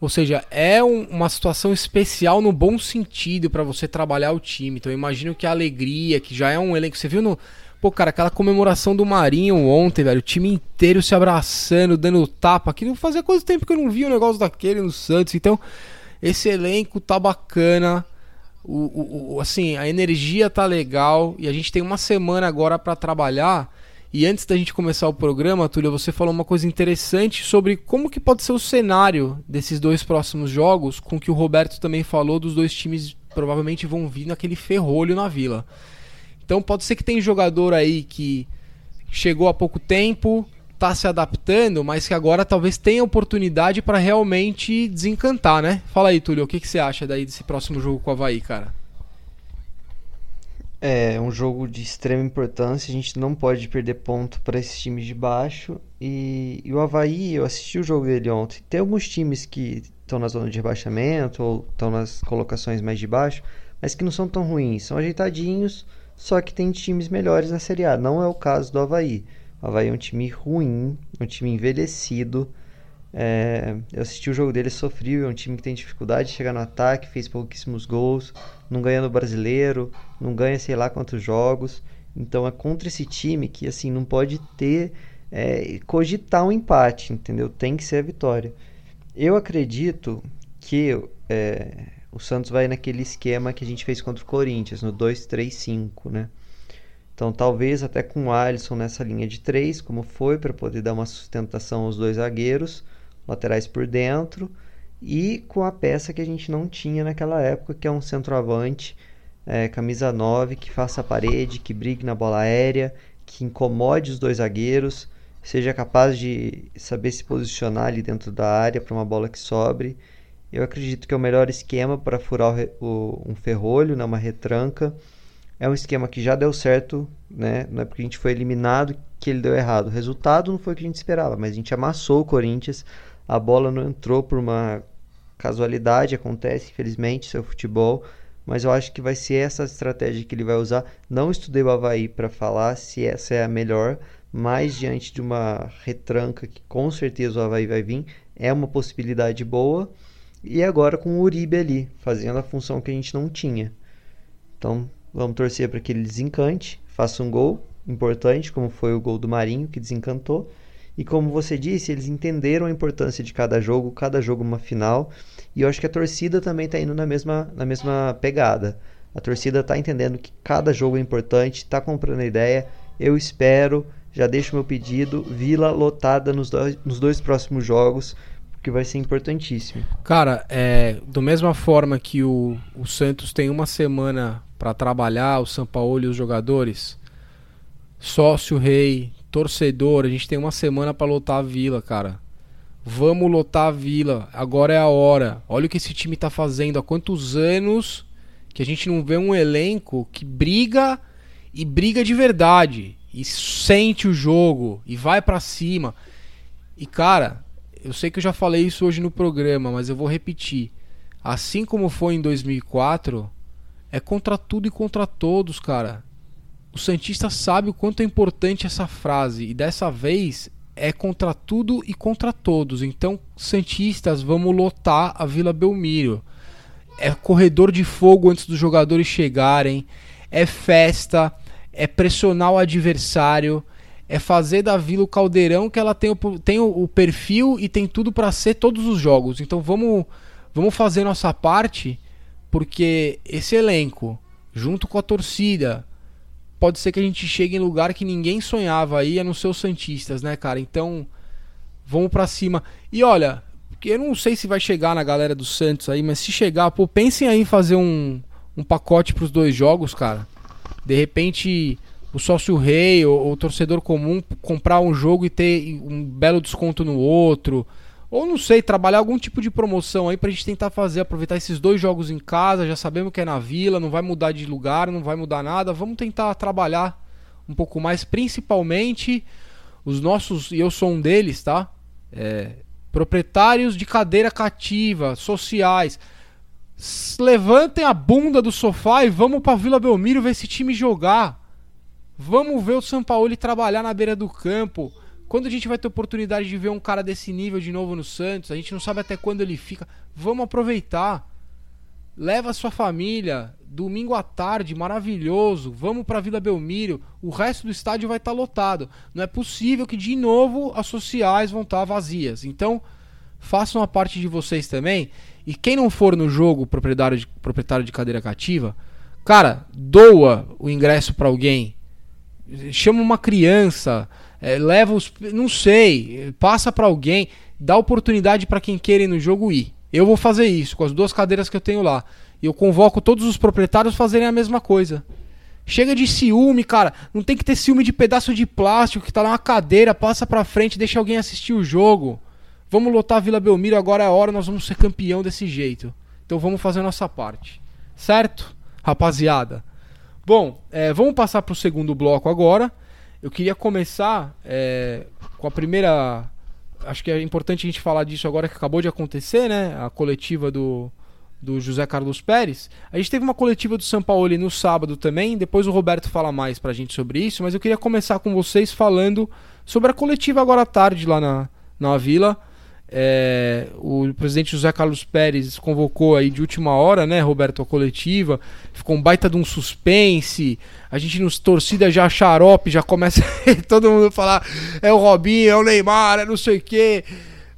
Ou seja, é um, uma situação especial no bom sentido para você trabalhar o time. Então eu imagino que a alegria, que já é um elenco. Você viu no. Pô, cara, aquela comemoração do Marinho ontem, velho. O time inteiro se abraçando, dando tapa. Não fazia quanto tempo que eu não via um negócio daquele no Santos. Então, esse elenco tá bacana. O, o, o, assim, a energia tá legal. E a gente tem uma semana agora para trabalhar. E antes da gente começar o programa, Túlio, você falou uma coisa interessante sobre como que pode ser o cenário desses dois próximos jogos, com que o Roberto também falou dos dois times provavelmente vão vir naquele ferrolho na Vila. Então pode ser que tem jogador aí que chegou há pouco tempo, está se adaptando, mas que agora talvez tenha oportunidade para realmente desencantar, né? Fala aí, Túlio, o que, que você acha daí desse próximo jogo com o Havaí, cara? É um jogo de extrema importância, a gente não pode perder ponto para esses times de baixo. E, e, o Havaí, eu assisti o jogo dele ontem. Tem alguns times que estão na zona de rebaixamento ou estão nas colocações mais de baixo, mas que não são tão ruins, são ajeitadinhos, só que tem times melhores na Série A. Não é o caso do Havaí. O Havaí é um time ruim, um time envelhecido. É, eu assisti o jogo dele, sofreu. É um time que tem dificuldade de chegar no ataque, fez pouquíssimos gols, não ganha no brasileiro, não ganha sei lá quantos jogos. Então é contra esse time que assim não pode ter é, cogitar um empate, entendeu? Tem que ser a vitória. Eu acredito que é, o Santos vai naquele esquema que a gente fez contra o Corinthians, no 2-3-5, né? Então talvez até com o Alisson nessa linha de 3, como foi, para poder dar uma sustentação aos dois zagueiros laterais por dentro e com a peça que a gente não tinha naquela época, que é um centroavante, é, camisa 9, que faça a parede, que brigue na bola aérea, que incomode os dois zagueiros, seja capaz de saber se posicionar ali dentro da área para uma bola que sobre. Eu acredito que é o melhor esquema para furar o, o, um ferrolho, né, uma retranca. É um esquema que já deu certo, né? não é porque a gente foi eliminado que ele deu errado. O resultado não foi o que a gente esperava, mas a gente amassou o Corinthians a bola não entrou por uma casualidade, acontece, infelizmente, seu futebol. Mas eu acho que vai ser essa estratégia que ele vai usar. Não estudei o Havaí para falar se essa é a melhor, mas diante de uma retranca que com certeza o Havaí vai vir, é uma possibilidade boa. E agora com o Uribe ali, fazendo a função que a gente não tinha. Então vamos torcer para que ele desencante, faça um gol importante, como foi o gol do Marinho, que desencantou. E como você disse, eles entenderam a importância de cada jogo, cada jogo uma final. E eu acho que a torcida também está indo na mesma, na mesma pegada. A torcida está entendendo que cada jogo é importante, está comprando a ideia. Eu espero, já deixo meu pedido, Vila lotada nos dois, nos dois próximos jogos, porque vai ser importantíssimo. Cara, é, da mesma forma que o, o Santos tem uma semana para trabalhar, o São Paulo e os jogadores, sócio rei, torcedor, a gente tem uma semana para lotar a vila, cara. Vamos lotar a vila. Agora é a hora. Olha o que esse time tá fazendo. Há quantos anos que a gente não vê um elenco que briga e briga de verdade e sente o jogo e vai para cima. E cara, eu sei que eu já falei isso hoje no programa, mas eu vou repetir. Assim como foi em 2004, é contra tudo e contra todos, cara o Santista sabe o quanto é importante essa frase e dessa vez é contra tudo e contra todos. Então, Santistas, vamos lotar a Vila Belmiro. É corredor de fogo antes dos jogadores chegarem, é festa, é pressionar o adversário, é fazer da Vila o caldeirão que ela tem o, tem o, perfil e tem tudo para ser todos os jogos. Então, vamos, vamos fazer nossa parte, porque esse elenco, junto com a torcida, pode ser que a gente chegue em lugar que ninguém sonhava aí, é nos seus Santistas, né, cara? Então, vamos para cima. E olha, eu não sei se vai chegar na galera do Santos aí, mas se chegar, pô, pensem aí em fazer um, um pacote pros dois jogos, cara. De repente, o sócio rei ou o torcedor comum comprar um jogo e ter um belo desconto no outro. Ou não sei, trabalhar algum tipo de promoção aí pra gente tentar fazer, aproveitar esses dois jogos em casa, já sabemos que é na vila, não vai mudar de lugar, não vai mudar nada. Vamos tentar trabalhar um pouco mais, principalmente os nossos, e eu sou um deles, tá? É, proprietários de cadeira cativa, sociais. Levantem a bunda do sofá e vamos pra Vila Belmiro ver esse time jogar. Vamos ver o São Paulo trabalhar na beira do campo. Quando a gente vai ter oportunidade de ver um cara desse nível de novo no Santos, a gente não sabe até quando ele fica. Vamos aproveitar. Leva a sua família, domingo à tarde, maravilhoso. Vamos para Vila Belmiro. O resto do estádio vai estar tá lotado. Não é possível que de novo as sociais vão estar tá vazias. Então, façam a parte de vocês também. E quem não for no jogo proprietário de, proprietário de cadeira cativa, cara, doa o ingresso para alguém chama uma criança, é, leva os. Não sei, passa para alguém, dá oportunidade para quem queira ir no jogo ir. Eu vou fazer isso com as duas cadeiras que eu tenho lá. E eu convoco todos os proprietários a fazerem a mesma coisa. Chega de ciúme, cara. Não tem que ter ciúme de pedaço de plástico que tá lá na cadeira, passa pra frente, deixa alguém assistir o jogo. Vamos lotar a Vila Belmiro, agora é a hora, nós vamos ser campeão desse jeito. Então vamos fazer a nossa parte. Certo? Rapaziada. Bom, é, vamos passar para o segundo bloco agora. Eu queria começar é, com a primeira. Acho que é importante a gente falar disso agora que acabou de acontecer, né? A coletiva do, do José Carlos Pérez. A gente teve uma coletiva do São Paulo no sábado também. Depois o Roberto fala mais pra gente sobre isso. Mas eu queria começar com vocês falando sobre a coletiva agora à tarde lá na, na Vila. É, o presidente José Carlos Pérez convocou aí de última hora, né, Roberto, a coletiva. Ficou um baita de um suspense. A gente nos torcida já xarope, já começa todo mundo falar: é o Robinho, é o Neymar, é não sei o quê.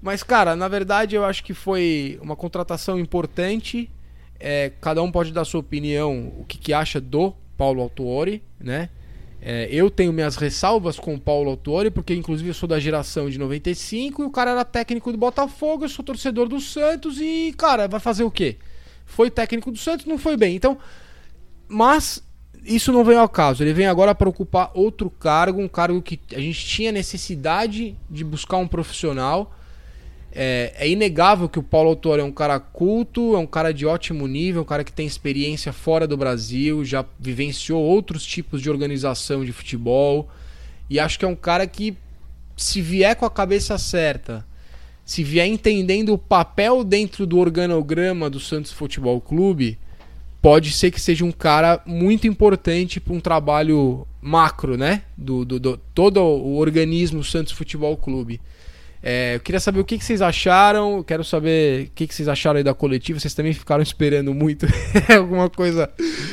Mas, cara, na verdade eu acho que foi uma contratação importante. É, cada um pode dar sua opinião, o que, que acha do Paulo Autuori, né? É, eu tenho minhas ressalvas com o Paulo Autori, porque inclusive eu sou da geração de 95 e o cara era técnico do Botafogo, eu sou torcedor do Santos e, cara, vai fazer o quê? Foi técnico do Santos, não foi bem. Então, mas isso não vem ao caso. Ele vem agora para ocupar outro cargo, um cargo que a gente tinha necessidade de buscar um profissional. É, é, inegável que o Paulo Autor é um cara culto, é um cara de ótimo nível, um cara que tem experiência fora do Brasil, já vivenciou outros tipos de organização de futebol. E acho que é um cara que, se vier com a cabeça certa, se vier entendendo o papel dentro do organograma do Santos Futebol Clube, pode ser que seja um cara muito importante para um trabalho macro, né? Do, do, do todo o organismo Santos Futebol Clube. É, eu queria saber o que, que vocês acharam. Quero saber o que, que vocês acharam aí da coletiva. Vocês também ficaram esperando muito alguma coisa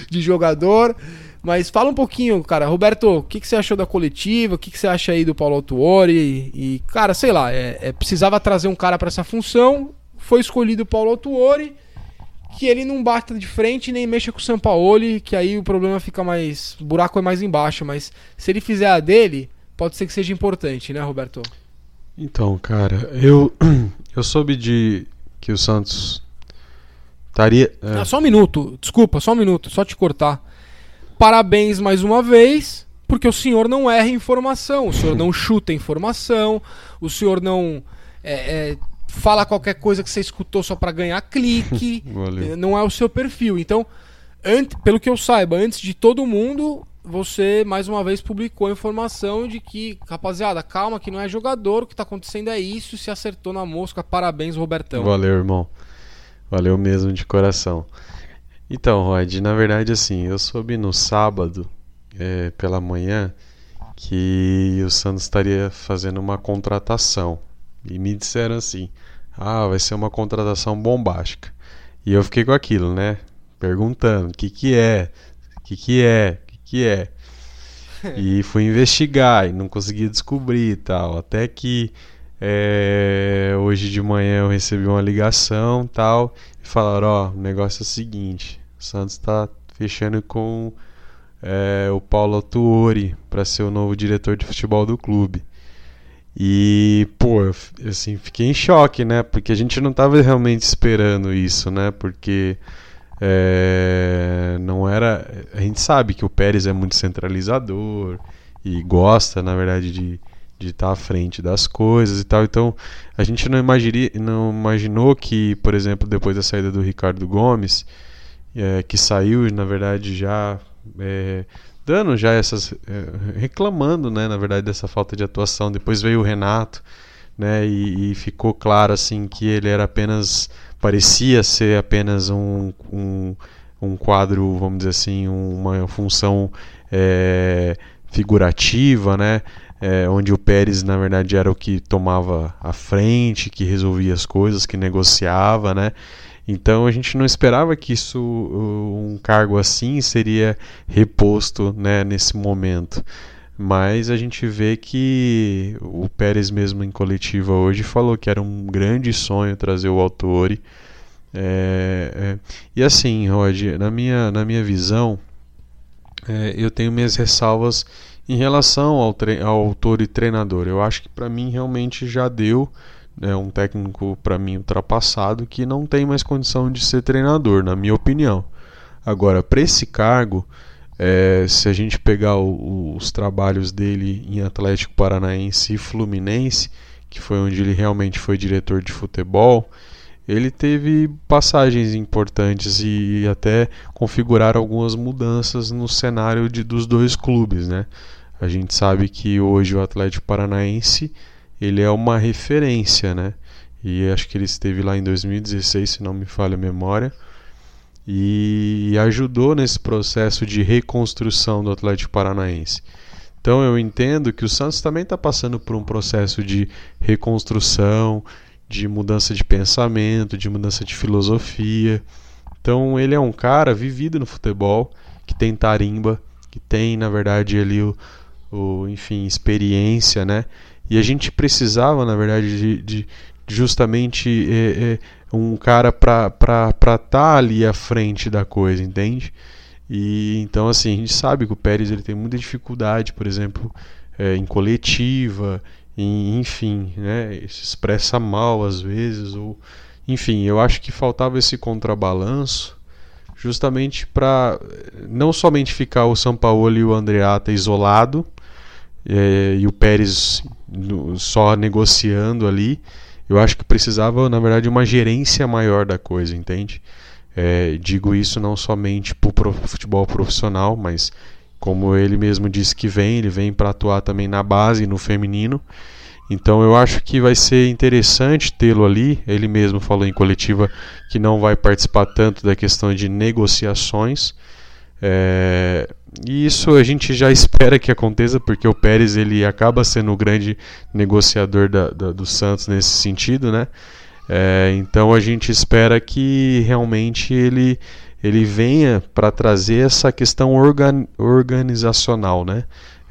de jogador. Mas fala um pouquinho, cara. Roberto, o que, que você achou da coletiva? O que, que você acha aí do Paulo Autuori? E, e cara, sei lá, é, é precisava trazer um cara para essa função. Foi escolhido o Paulo Autuori. Que ele não bata de frente nem mexa com o Sampaoli, que aí o problema fica mais. O buraco é mais embaixo. Mas se ele fizer a dele, pode ser que seja importante, né, Roberto? Então, cara, eu eu soube de que o Santos estaria. É... Ah, só um minuto, desculpa, só um minuto, só te cortar. Parabéns mais uma vez, porque o senhor não erra informação, o senhor não chuta informação, o senhor não é, é, fala qualquer coisa que você escutou só para ganhar clique, não é o seu perfil. Então, pelo que eu saiba, antes de todo mundo, você mais uma vez publicou a informação de que, rapaziada, calma que não é jogador, o que está acontecendo é isso, se acertou na mosca, parabéns, Robertão. Valeu, irmão. Valeu mesmo de coração. Então, Rod, na verdade, assim, eu soube no sábado, é, pela manhã, que o Santos estaria fazendo uma contratação. E me disseram assim: ah, vai ser uma contratação bombástica. E eu fiquei com aquilo, né? Perguntando: o que, que é? O que, que é? Que é. e fui investigar e não consegui descobrir e tal. Até que é, hoje de manhã eu recebi uma ligação tal. E falaram: Ó, oh, o negócio é o seguinte: o Santos está fechando com é, o Paulo Tuori para ser o novo diretor de futebol do clube. E, pô, assim, fiquei em choque, né? Porque a gente não estava realmente esperando isso, né? Porque é, não era. A gente sabe que o Pérez é muito centralizador e gosta, na verdade, de de estar à frente das coisas e tal. Então, a gente não, imagine, não imaginou que, por exemplo, depois da saída do Ricardo Gomes, é, que saiu, na verdade, já é, dando já essas. É, reclamando, né, na verdade, dessa falta de atuação. Depois veio o Renato, né, e, e ficou claro assim que ele era apenas parecia ser apenas um, um, um quadro, vamos dizer assim, uma função é, figurativa, né? É, onde o Pérez na verdade era o que tomava a frente, que resolvia as coisas, que negociava, né? Então a gente não esperava que isso, um cargo assim, seria reposto né, nesse momento. Mas a gente vê que o Pérez mesmo em coletiva hoje falou que era um grande sonho trazer o Autori. É, é, e assim, Rod, na minha, na minha visão, é, eu tenho minhas ressalvas em relação ao, ao autor e treinador. Eu acho que para mim realmente já deu é um técnico para mim ultrapassado que não tem mais condição de ser treinador, na minha opinião. Agora, para esse cargo, é, se a gente pegar o, os trabalhos dele em Atlético Paranaense e Fluminense, que foi onde ele realmente foi diretor de futebol, ele teve passagens importantes e até configurar algumas mudanças no cenário de, dos dois clubes, né? A gente sabe que hoje o Atlético Paranaense ele é uma referência, né? E acho que ele esteve lá em 2016, se não me falha a memória, e ajudou nesse processo de reconstrução do Atlético Paranaense. Então eu entendo que o Santos também está passando por um processo de reconstrução, de mudança de pensamento, de mudança de filosofia. Então ele é um cara vivido no futebol, que tem tarimba, que tem na verdade ali o, o enfim experiência, né? E a gente precisava, na verdade, de, de justamente é, é, um cara para estar tá ali à frente da coisa, entende? E então assim, a gente sabe que o Pérez ele tem muita dificuldade, por exemplo, é, em coletiva, em, enfim, né, se expressa mal às vezes ou enfim, eu acho que faltava esse contrabalanço justamente para não somente ficar o São Paulo e o Andreata isolado é, e o Pérez só negociando ali. Eu acho que precisava, na verdade, uma gerência maior da coisa, entende? É, digo isso não somente para o futebol profissional, mas como ele mesmo disse que vem, ele vem para atuar também na base, no feminino. Então eu acho que vai ser interessante tê-lo ali. Ele mesmo falou em coletiva que não vai participar tanto da questão de negociações. É, e isso a gente já espera que aconteça, porque o Pérez ele acaba sendo o grande negociador da, da, do Santos nesse sentido, né? É, então a gente espera que realmente ele, ele venha para trazer essa questão organ, organizacional, né?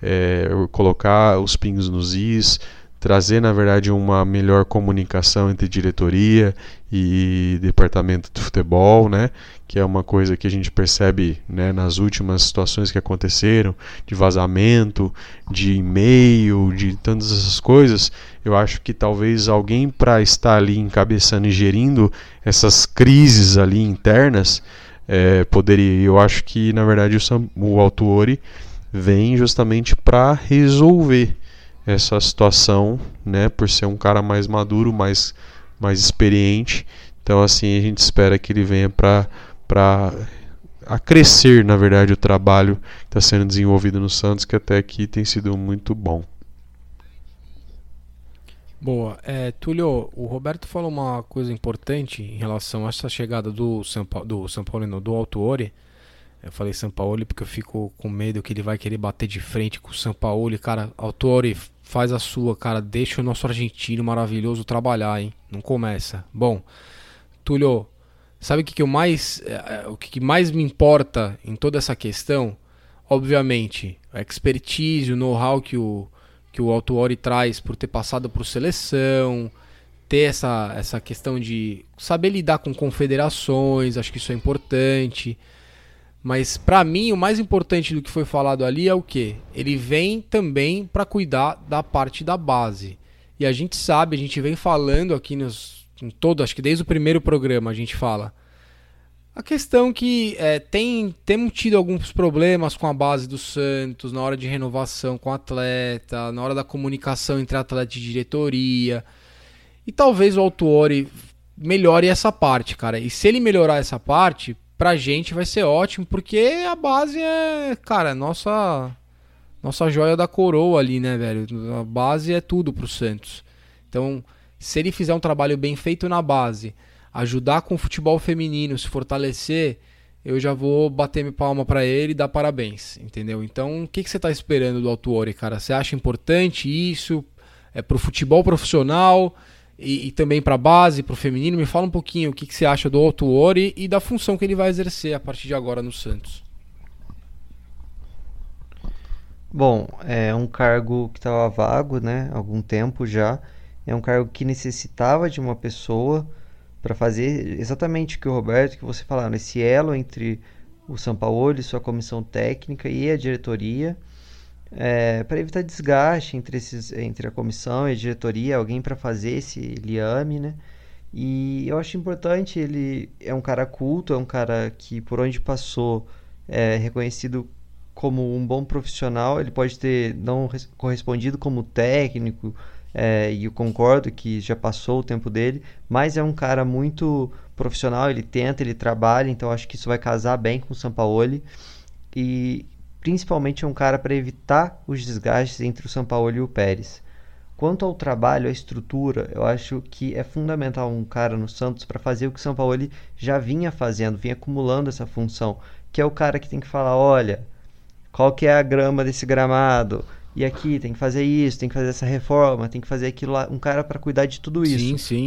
É, colocar os pingos nos is, trazer na verdade uma melhor comunicação entre diretoria e departamento de futebol, né? Que é uma coisa que a gente percebe né, nas últimas situações que aconteceram, de vazamento, de e-mail, de tantas essas coisas. Eu acho que talvez alguém para estar ali encabeçando e gerindo essas crises ali internas é, poderia. Eu acho que na verdade o, Sam, o Autuori vem justamente para resolver essa situação, né, por ser um cara mais maduro, mais, mais experiente. Então, assim, a gente espera que ele venha para a crescer, na verdade, o trabalho que está sendo desenvolvido no Santos, que até aqui tem sido muito bom. Boa. É, Túlio, o Roberto falou uma coisa importante em relação a essa chegada do São, Paulo, do São Paulo, do Alto Eu falei São Paulo porque eu fico com medo que ele vai querer bater de frente com o São Paulo. Cara, Autori faz a sua, cara. Deixa o nosso argentino maravilhoso trabalhar, hein? Não começa. Bom, Túlio, sabe o que, que eu mais, é, o que, que mais me importa em toda essa questão? Obviamente, a expertise, o know-how que o que o Altuori traz por ter passado por seleção, ter essa, essa questão de saber lidar com confederações, acho que isso é importante. Mas para mim o mais importante do que foi falado ali é o que? Ele vem também para cuidar da parte da base. E a gente sabe, a gente vem falando aqui nos, em todo, acho que desde o primeiro programa a gente fala. A questão que é, tem temos tido alguns problemas com a base do Santos na hora de renovação com o atleta, na hora da comunicação entre atleta e diretoria. E talvez o Autuori melhore essa parte, cara. E se ele melhorar essa parte, pra gente vai ser ótimo, porque a base é, cara, nossa nossa joia da coroa ali, né, velho? A base é tudo pro Santos. Então, se ele fizer um trabalho bem feito na base, ajudar com o futebol feminino, se fortalecer, eu já vou bater minha palma para ele e dar parabéns, entendeu? Então, o que, que você está esperando do Altuori, cara? Você acha importante isso é, para o futebol profissional e, e também para a base, para o feminino? Me fala um pouquinho o que, que você acha do Altuori e da função que ele vai exercer a partir de agora no Santos. Bom, é um cargo que estava vago, né? Há algum tempo já. É um cargo que necessitava de uma pessoa para fazer exatamente o que o Roberto, que você falaram, esse elo entre o São Paulo e sua comissão técnica e a diretoria, é, para evitar desgaste entre, esses, entre a comissão e a diretoria, alguém para fazer esse liame, né? E eu acho importante, ele é um cara culto, é um cara que por onde passou é reconhecido como um bom profissional, ele pode ter não correspondido como técnico, é, e eu concordo que já passou o tempo dele, mas é um cara muito profissional, ele tenta, ele trabalha, então acho que isso vai casar bem com o Sampaoli e principalmente é um cara para evitar os desgastes entre o Sampaoli e o Pérez. Quanto ao trabalho, à estrutura, eu acho que é fundamental um cara no Santos para fazer o que o Sampaoli já vinha fazendo, vinha acumulando essa função, que é o cara que tem que falar, olha, qual que é a grama desse gramado? e aqui tem que fazer isso, tem que fazer essa reforma, tem que fazer aquilo lá. Um cara para cuidar de tudo isso.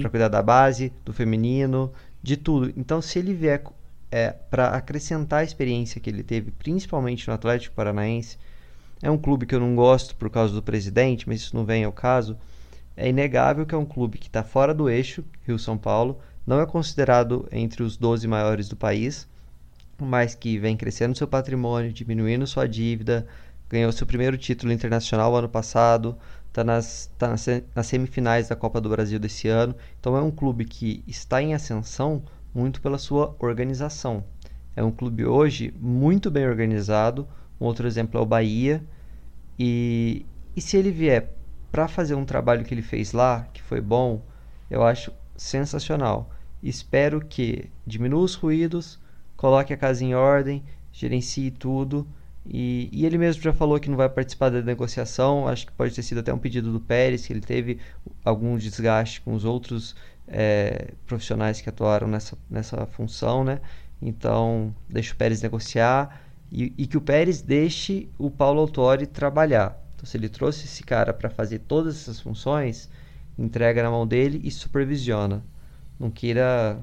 Para cuidar da base, do feminino, de tudo. Então, se ele vier é, para acrescentar a experiência que ele teve, principalmente no Atlético Paranaense, é um clube que eu não gosto por causa do presidente, mas isso não vem ao caso. É inegável que é um clube que está fora do eixo, Rio-São Paulo, não é considerado entre os 12 maiores do país, mas que vem crescendo seu patrimônio, diminuindo sua dívida, ganhou seu primeiro título internacional ano passado, está nas, tá nas, nas semifinais da Copa do Brasil desse ano. Então é um clube que está em ascensão muito pela sua organização. É um clube hoje muito bem organizado. Um outro exemplo é o Bahia. E, e se ele vier para fazer um trabalho que ele fez lá, que foi bom, eu acho sensacional. Espero que diminua os ruídos, coloque a casa em ordem, gerencie tudo e, e, ele mesmo já falou que não vai participar da negociação. Acho que pode ter sido até um pedido do Pérez, que ele teve algum desgaste com os outros é, profissionais que atuaram nessa, nessa função, né? Então, deixa o Pérez negociar e, e que o Pérez deixe o Paulo Autori trabalhar. Então, se ele trouxe esse cara para fazer todas essas funções, entrega na mão dele e supervisiona. Não queira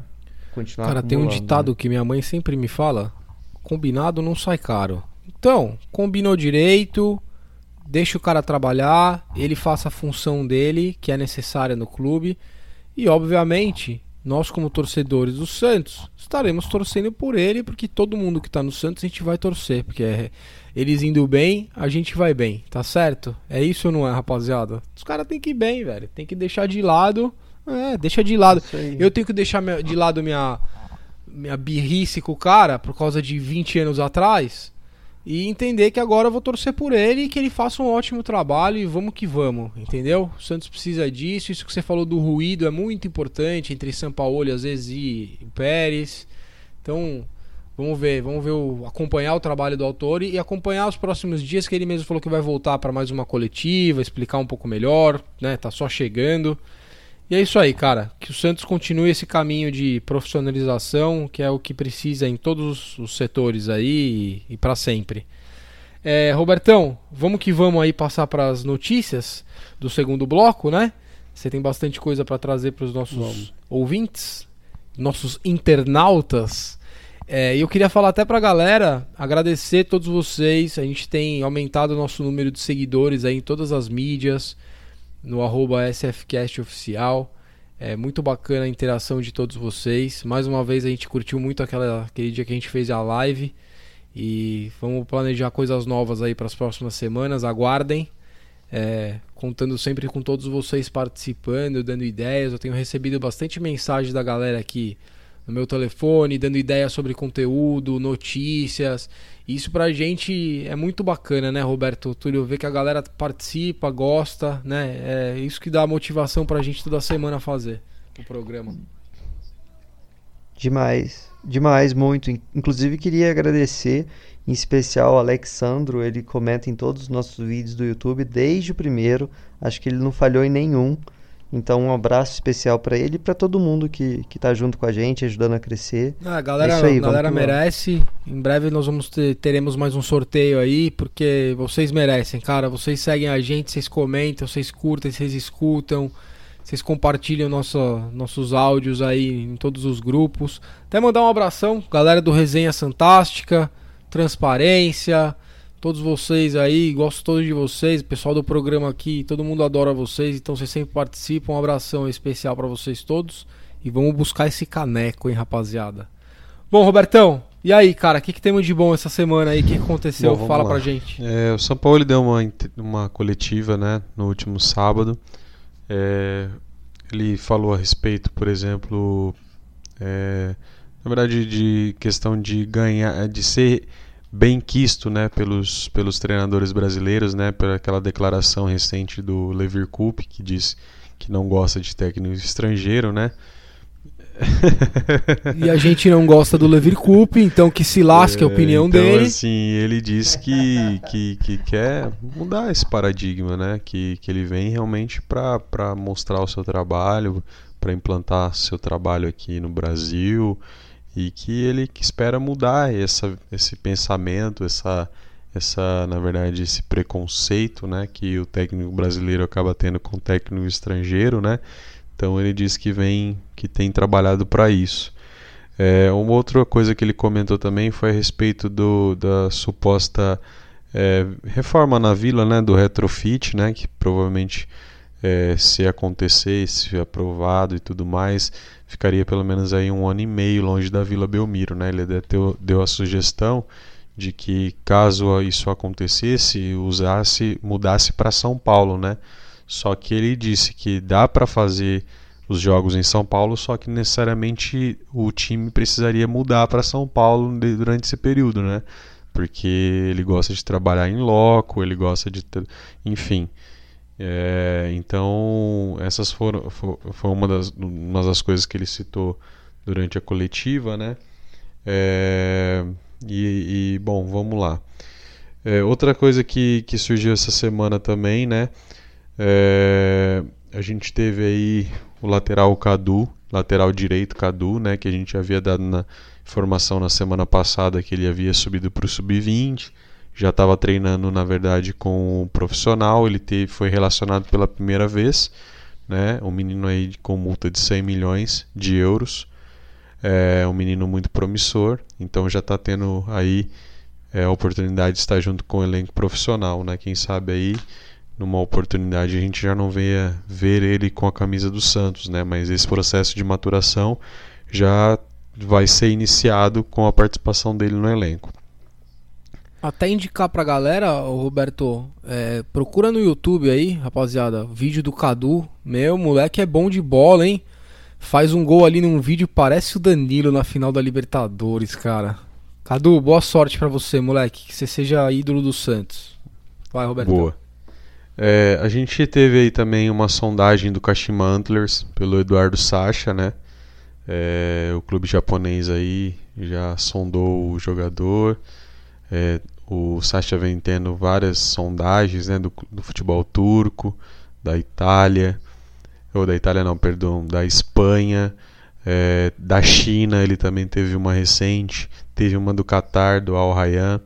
continuar Cara, tem um ditado né? que minha mãe sempre me fala: combinado não sai caro. Então, combinou direito, deixa o cara trabalhar, ele faça a função dele, que é necessária no clube, e obviamente, nós como torcedores do Santos, estaremos torcendo por ele, porque todo mundo que está no Santos a gente vai torcer, porque é, eles indo bem, a gente vai bem, tá certo? É isso ou não é, rapaziada? Os caras tem que ir bem, velho, tem que deixar de lado, é, deixa de lado. Eu tenho que deixar de lado minha minha birrice com o cara por causa de 20 anos atrás e entender que agora eu vou torcer por ele e que ele faça um ótimo trabalho e vamos que vamos, entendeu? O Santos precisa disso, isso que você falou do ruído é muito importante entre São Paulo às vezes e Pérez. Então, vamos ver, vamos ver o, acompanhar o trabalho do autor e, e acompanhar os próximos dias que ele mesmo falou que vai voltar para mais uma coletiva, explicar um pouco melhor, né? Tá só chegando. E é isso aí, cara. Que o Santos continue esse caminho de profissionalização, que é o que precisa em todos os setores aí e, e para sempre. É, Robertão, vamos que vamos aí passar para as notícias do segundo bloco, né? Você tem bastante coisa para trazer para os nossos vamos. ouvintes, nossos internautas. É, eu queria falar até para a galera, agradecer todos vocês. A gente tem aumentado o nosso número de seguidores aí em todas as mídias no arroba SFCast Oficial. É muito bacana a interação de todos vocês. Mais uma vez a gente curtiu muito aquela, aquele dia que a gente fez a live. E vamos planejar coisas novas aí para as próximas semanas. Aguardem. É, contando sempre com todos vocês participando, dando ideias. Eu tenho recebido bastante mensagem da galera aqui no meu telefone, dando ideias sobre conteúdo, notícias. Isso pra gente é muito bacana, né, Roberto Túlio? Ver que a galera participa, gosta, né? É isso que dá motivação pra gente toda semana fazer o programa. Demais, demais, muito. Inclusive queria agradecer em especial ao Alexandro, ele comenta em todos os nossos vídeos do YouTube, desde o primeiro, acho que ele não falhou em nenhum. Então, um abraço especial para ele e para todo mundo que, que tá junto com a gente, ajudando a crescer. Ah, a galera, É isso aí, a galera merece. Em breve nós vamos ter, teremos mais um sorteio aí, porque vocês merecem, cara. Vocês seguem a gente, vocês comentam, vocês curtem, vocês escutam, vocês compartilham nossa, nossos áudios aí em todos os grupos. Até mandar um abração, galera do Resenha Fantástica, Transparência, todos vocês aí, gosto todos de vocês, o pessoal do programa aqui, todo mundo adora vocês, então vocês sempre participam. Um abração especial pra vocês todos e vamos buscar esse caneco, hein, rapaziada. Bom, Robertão, e aí, cara, o que, que temos de bom essa semana aí? O que, aconteceu? Bom, Fala lá. pra gente. É, o São Paulo deu uma, uma coletiva né, no último sábado. É, ele falou a respeito, por exemplo, é, na verdade, de questão de ganhar, de ser bem quisto né, pelos, pelos treinadores brasileiros, né, por aquela declaração recente do Levir Coupe, que diz que não gosta de técnico estrangeiro, né? E a gente não gosta do Levir Coupe, então que se lasque a É, opinião então, dele. assim, ele diz que, que, que quer mudar esse paradigma, né? Que, que ele vem realmente para mostrar o seu trabalho, para implantar seu trabalho aqui no Brasil e que ele espera mudar essa, esse pensamento, essa, essa, na verdade, esse preconceito, né? Que o técnico brasileiro acaba tendo com o técnico estrangeiro, né? Então ele diz que vem, que tem trabalhado para isso. É, uma outra coisa que ele comentou também foi a respeito do, da suposta é, reforma na vila, né, do retrofit, né, que provavelmente é, se acontecer, se aprovado e tudo mais, ficaria pelo menos aí um ano e meio longe da Vila Belmiro, né? Ele até deu, a sugestão de que caso isso acontecesse, usasse, mudasse para São Paulo, né? Só que ele disse que dá para fazer os jogos em São Paulo, só que necessariamente o time precisaria mudar para São Paulo durante esse período, né? Porque ele gosta de trabalhar em loco, ele gosta de, enfim. É, então essas foram fo- foi uma das, uma das coisas que ele citou durante a coletiva, né? É, e, e, bom, vamos lá. É, outra coisa que, que surgiu essa semana também, né? É, a gente teve aí o lateral Cadu, lateral direito Cadu, né? Que a gente havia dado na informação na semana passada que ele havia subido para o sub-20, já estava treinando, na verdade, com o profissional. Ele teve, foi relacionado pela primeira vez, né? Um menino aí com multa de 100 milhões de euros. É um menino muito promissor, então já está tendo aí é, a oportunidade de estar junto com o elenco profissional, né? Quem sabe aí numa oportunidade a gente já não venha ver ele com a camisa do Santos, né? Mas esse processo de maturação já vai ser iniciado com a participação dele no elenco. Até indicar pra galera, Roberto, é, procura no YouTube aí, rapaziada, vídeo do Cadu. Meu, moleque é bom de bola, hein? Faz um gol ali num vídeo, parece o Danilo na final da Libertadores, cara. Cadu, boa sorte pra você, moleque. Que você seja ídolo do Santos. Vai, Roberto. Boa. É, a gente teve aí também uma sondagem do Kashima Antlers pelo Eduardo Sacha, né? É, o clube japonês aí já sondou o jogador. É, o Sacha vem tendo várias sondagens né, do, do futebol turco, da Itália, ou da Itália não, perdão, da Espanha, é, da China, ele também teve uma recente, teve uma do Qatar, do Al Rayyan.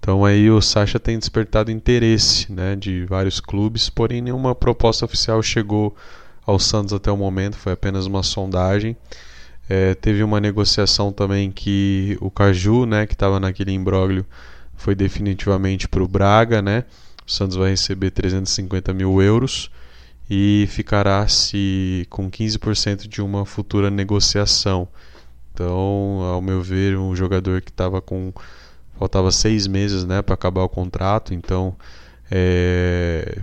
Então aí o Sacha tem despertado interesse né, de vários clubes, porém nenhuma proposta oficial chegou ao Santos até o momento, foi apenas uma sondagem. É, teve uma negociação também que o Caju, né, que estava naquele imbróglio, foi definitivamente para o Braga, né? O Santos vai receber 350 mil euros e ficará se com 15% de uma futura negociação. Então, ao meu ver, um jogador que estava com faltava seis meses, né, para acabar o contrato, então é,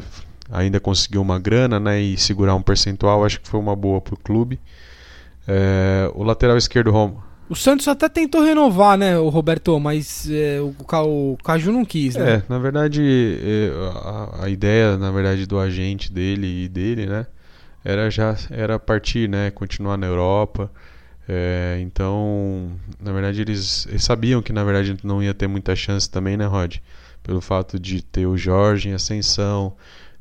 ainda conseguiu uma grana, né, e segurar um percentual, acho que foi uma boa para o clube. É, o lateral esquerdo Rom, O Santos até tentou renovar, né, o Roberto, mas é, o, o Caju não quis, né? É, na verdade, é, a, a ideia, na verdade, do agente dele e dele, né, era já era partir, né, continuar na Europa. É, então, na verdade, eles, eles sabiam que na verdade não ia ter muita chance também, né, Rod? Pelo fato de ter o Jorge em ascensão,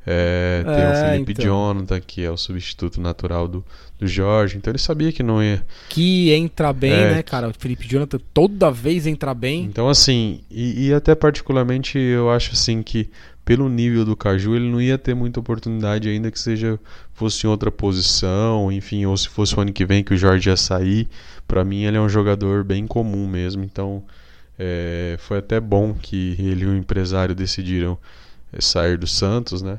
É, tem É, o Felipe então. Jonathan, que é o substituto natural do, do Jorge. Então ele sabia que não ia. Que entra bem, É. né, cara? O Felipe Jonathan toda vez entra bem. Então, assim, e, e até particularmente eu acho assim que pelo nível do Caju ele não ia ter muita oportunidade ainda que seja fosse em outra posição, enfim, ou se fosse o ano que vem que o Jorge ia sair. Pra mim ele é um jogador bem comum mesmo, então é, foi até bom que ele e o empresário decidiram é, sair do Santos, né?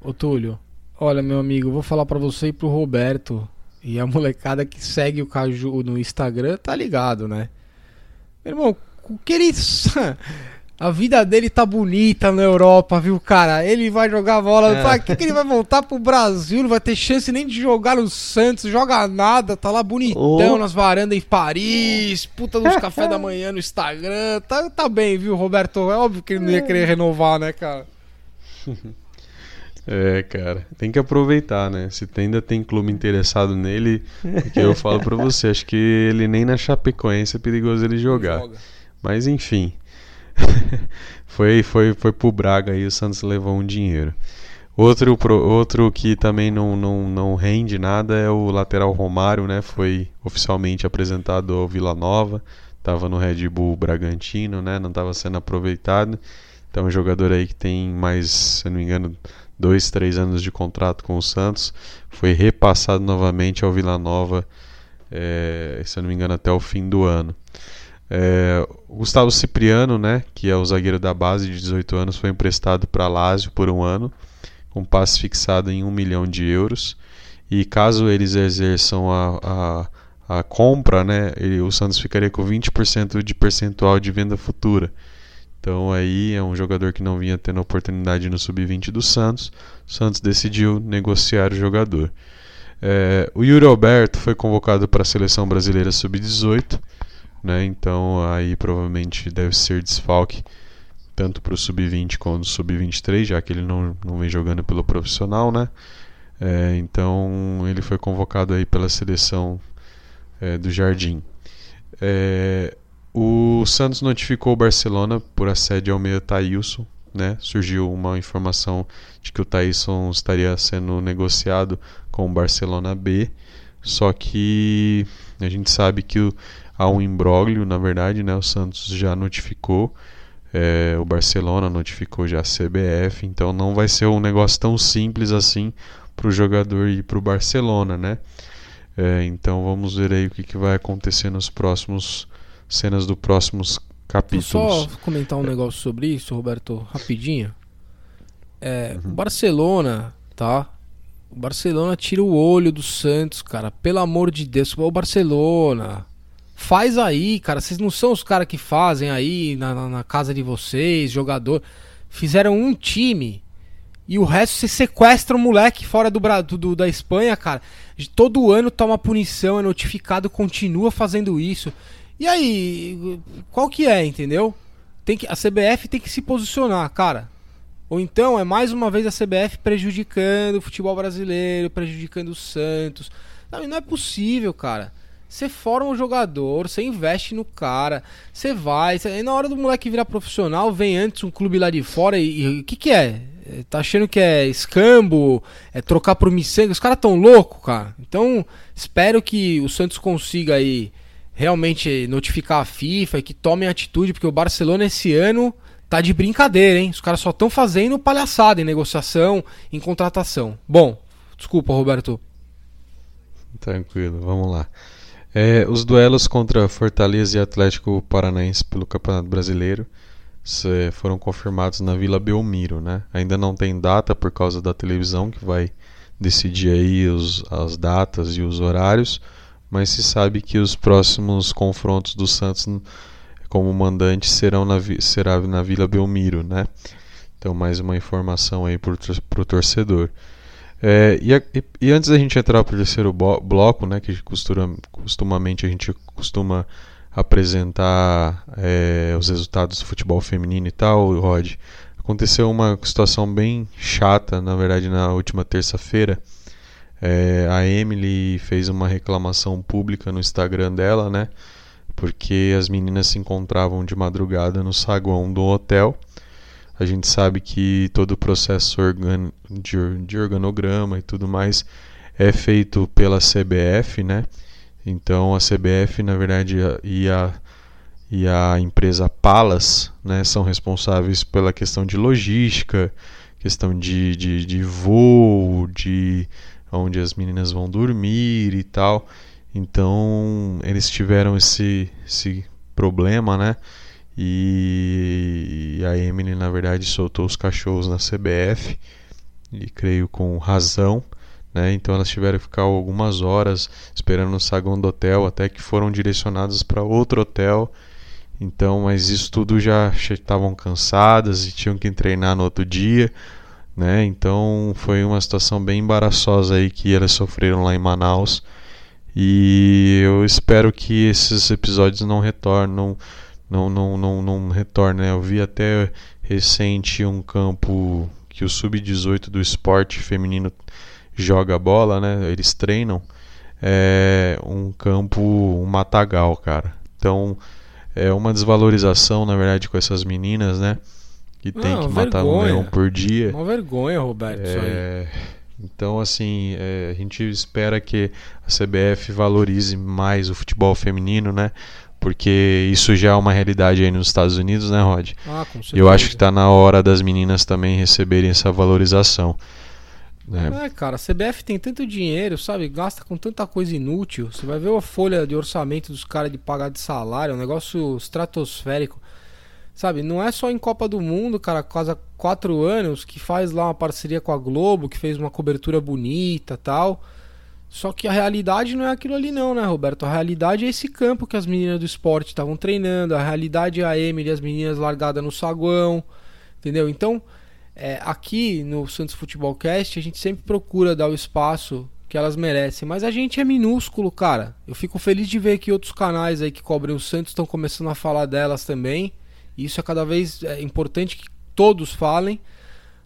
Ô Túlio, olha meu amigo, vou falar pra você e pro Roberto e a molecada que segue o Caju no Instagram tá ligado, né? Meu irmão, o que ele. A vida dele tá bonita na Europa, viu, cara? Ele vai jogar bola. É. Pra que, que ele vai voltar pro Brasil? Não vai ter chance nem de jogar no Santos, joga nada, tá lá bonitão Oh. nas varandas em Paris, puta nos café da manhã no Instagram. Tá, tá bem, viu, Roberto? É óbvio que ele não ia querer renovar, né, cara? É, cara, tem que aproveitar, né? Se ainda tem clube interessado nele, porque eu falo pra você, acho que ele nem na Chapecoense é perigoso ele jogar. Joga. Mas enfim. foi, foi, foi pro Braga aí, o Santos levou um dinheiro. Outro, outro que também não, não, não rende nada é o lateral Romário, né? Foi oficialmente apresentado ao Vila Nova. Tava no Red Bull Bragantino, né? Não estava sendo aproveitado. Então é um jogador aí que tem mais, se não me engano, dois, três anos de contrato com o Santos. Foi repassado novamente ao Vila Nova, eh, se eu não me engano, até o fim do ano. É, Gustavo Cipriano, né, que é o zagueiro da base de 18 anos, foi emprestado para Lazio por um ano, com passe fixado em 1 milhão de euros. E caso eles exerçam a, a, a compra, né, ele- o Santos ficaria com 20% de percentual de venda futura. Então aí é um jogador que não vinha tendo oportunidade no sub-20 do Santos. O Santos decidiu negociar o jogador. É, o Yuri Alberto foi convocado para a seleção brasileira sub-18 né? Então aí provavelmente deve ser desfalque tanto para o sub-20 quanto o sub-23, já que ele não, não vem jogando pelo profissional, né? É, então ele foi convocado aí pela seleção é, do Jardim. É, o Santos notificou o Barcelona por assédio ao meio Thailson, né? Surgiu uma informação de que o Thailson estaria sendo negociado com o Barcelona B, só que a gente sabe que há um imbróglio, na verdade, né? O Santos já notificou, é, o Barcelona notificou já a CBF, então não vai ser um negócio tão simples assim para o jogador ir para o Barcelona, né? É, então vamos ver aí o que, que vai acontecer nos próximos cenas do próximos Vou capítulos. só comentar um negócio sobre isso, Roberto, rapidinho. É, Uhum. o Barcelona, tá? O Barcelona tira o olho do Santos, cara. Pelo amor de Deus, o Barcelona. Faz aí, cara. Vocês não são os caras que fazem aí na, na- na casa de vocês, jogador. Fizeram um time e o resto você sequestra um moleque fora do, do- da Espanha, cara. De- Todo ano toma punição, é notificado, continua fazendo isso. E aí, qual que é, entendeu? Tem que, a CBF tem que se posicionar, cara. Ou então é mais uma vez a CBF prejudicando o futebol brasileiro, prejudicando o Santos. Não, e não é possível, cara. Você forma um jogador, você investe no cara, você vai. Cê, aí na hora do moleque virar profissional, vem antes um clube lá de fora e e o que, que é? É, Tá achando que é escambo, é trocar por miçanga? Os caras tão loucos, cara. Então, espero que o Santos consiga aí realmente notificar a FIFA e que tomem atitude, porque o Barcelona esse ano tá de brincadeira, hein? Os caras só estão fazendo palhaçada em negociação, em contratação. Bom, desculpa, Roberto. Tranquilo, vamos lá. É, os duelos contra Fortaleza e Atlético Paranaense pelo Campeonato Brasileiro foram confirmados na Vila Belmiro, né? Ainda não tem data por causa da televisão que vai decidir aí os, as datas e os horários, mas se sabe que os próximos confrontos do Santos como mandante serão na, será na Vila Belmiro, né? Então mais uma informação aí para o torcedor. É, e, a- e- antes da gente entrar para o terceiro bloco, né, que costura, costumamente a gente costuma apresentar é, os resultados do futebol feminino e tal, Rod, aconteceu uma situação bem chata, na verdade, na última terça-feira. É, a Emily fez uma reclamação pública no Instagram dela, né, porque as meninas se encontravam de madrugada no saguão do hotel A gente sabe que todo o processo organ de, organograma e tudo mais é feito pela CBF, né? Então a CBF, na verdade, e a, e a empresa Palas né, são responsáveis pela questão de logística, questão de, de, de voo, de onde as meninas vão dormir e tal. Então eles tiveram esse, esse problema, né? E, e a Emily, na verdade, soltou os cachorros na CBF, e creio com razão. Né? Então elas tiveram que ficar algumas horas esperando no saguão do hotel, até que foram direcionadas para outro hotel. Então, mas isso tudo já estavam cansadas e tinham que treinar no outro dia, né? Então foi uma situação bem embaraçosa aí que elas sofreram lá em Manaus. E eu espero que esses episódios não retornem, não, não, não, não retornem. Né? Eu vi até recente um campo que o sub-18 do esporte feminino joga bola, né? Eles treinam é um campo, um matagal, cara. Então é uma desvalorização, na verdade, com essas meninas, né? Que tem Não, que matar um vergonha. leão por dia. Uma vergonha, Roberto, isso aí. É, então, assim, é, a gente espera que a CBF valorize mais o futebol feminino, né? Porque isso já é uma realidade aí nos Estados Unidos, né, Rod? Ah, com E eu acho que certeza. está na hora das meninas também receberem essa valorização. Né? É, cara, a CBF tem tanto dinheiro, sabe? Gasta com tanta coisa inútil. Você vai ver a folha de orçamento dos caras de pagar de salário, é um negócio estratosférico. Sabe, não é só em Copa do Mundo, cara, quase quatro anos, que faz lá uma parceria com a Globo, que fez uma cobertura bonita tal. Só que a realidade não é aquilo ali não, né, Roberto? A realidade é esse campo que as meninas do esporte estavam treinando, a realidade é a Emily e as meninas largadas no saguão, entendeu? Então, é, aqui no Santos Futebol Cast a gente sempre procura dar o espaço que elas merecem, mas a gente é minúsculo, cara. Eu fico feliz de ver que outros canais aí que cobrem o Santos estão começando a falar delas também. Isso é cada vez é, importante que todos falem,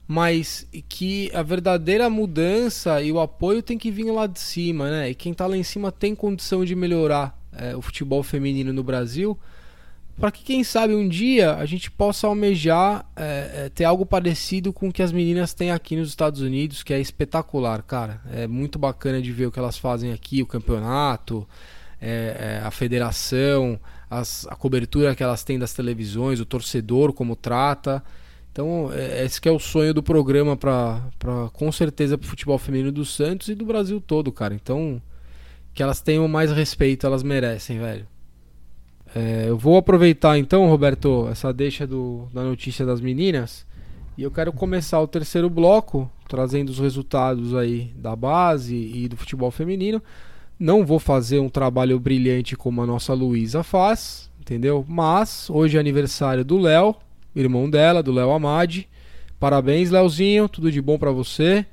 mas que a verdadeira mudança e o apoio tem que vir lá de cima, né? E quem tá lá em cima tem condição de melhorar é, o futebol feminino no Brasil para que quem sabe um dia a gente possa almejar é, é, ter algo parecido com o que as meninas têm aqui nos Estados Unidos, que é espetacular, cara. É muito bacana de ver o que elas fazem aqui, o campeonato, é, é, a federação, as- a cobertura que elas têm das televisões, o torcedor como trata. Então, é, esse que é o sonho do programa para com certeza pro futebol feminino do Santos e do Brasil todo, cara. Então, que elas tenham mais respeito, elas merecem, velho. É, eu vou aproveitar então, Roberto, essa deixa do, da notícia das meninas e eu quero começar o terceiro bloco trazendo os resultados aí da base e do futebol feminino. Não vou fazer um trabalho brilhante como a nossa Luísa faz, entendeu? Mas hoje é aniversário do Léo, irmão dela, do Léo Amade. Parabéns, Léozinho, tudo de bom pra você.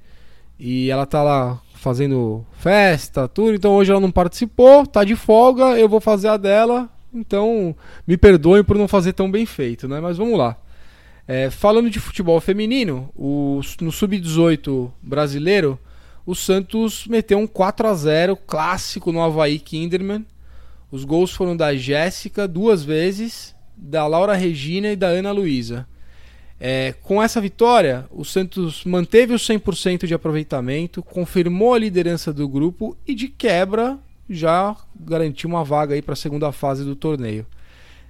E ela tá lá fazendo festa, tudo. Então hoje ela não participou, tá de folga. Eu vou fazer a dela. Então me perdoem por não fazer tão bem feito, né? Mas vamos lá. É, falando de futebol feminino, o- no sub-18 brasileiro, o Santos meteu um 4 a 0 clássico no Havaí Kinderman. Os gols foram da Jéssica duas vezes, da Laura Regina e da Ana Luísa. É, com essa vitória, o Santos manteve o 100% de aproveitamento, confirmou a liderança do grupo e, de quebra, já garantiu uma vaga para a segunda fase do torneio.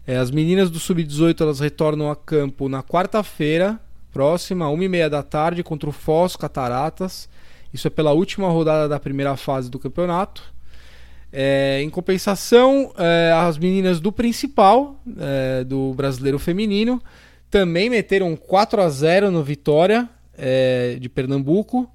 É, as meninas do Sub-18 elas retornam a campo na quarta-feira, próxima, 1h30 da tarde, contra o Foz Cataratas. Isso é pela última rodada da primeira fase do campeonato. É, em compensação, é, as meninas do principal, é, do brasileiro feminino, também meteram 4 a 0 no Vitória é, de Pernambuco.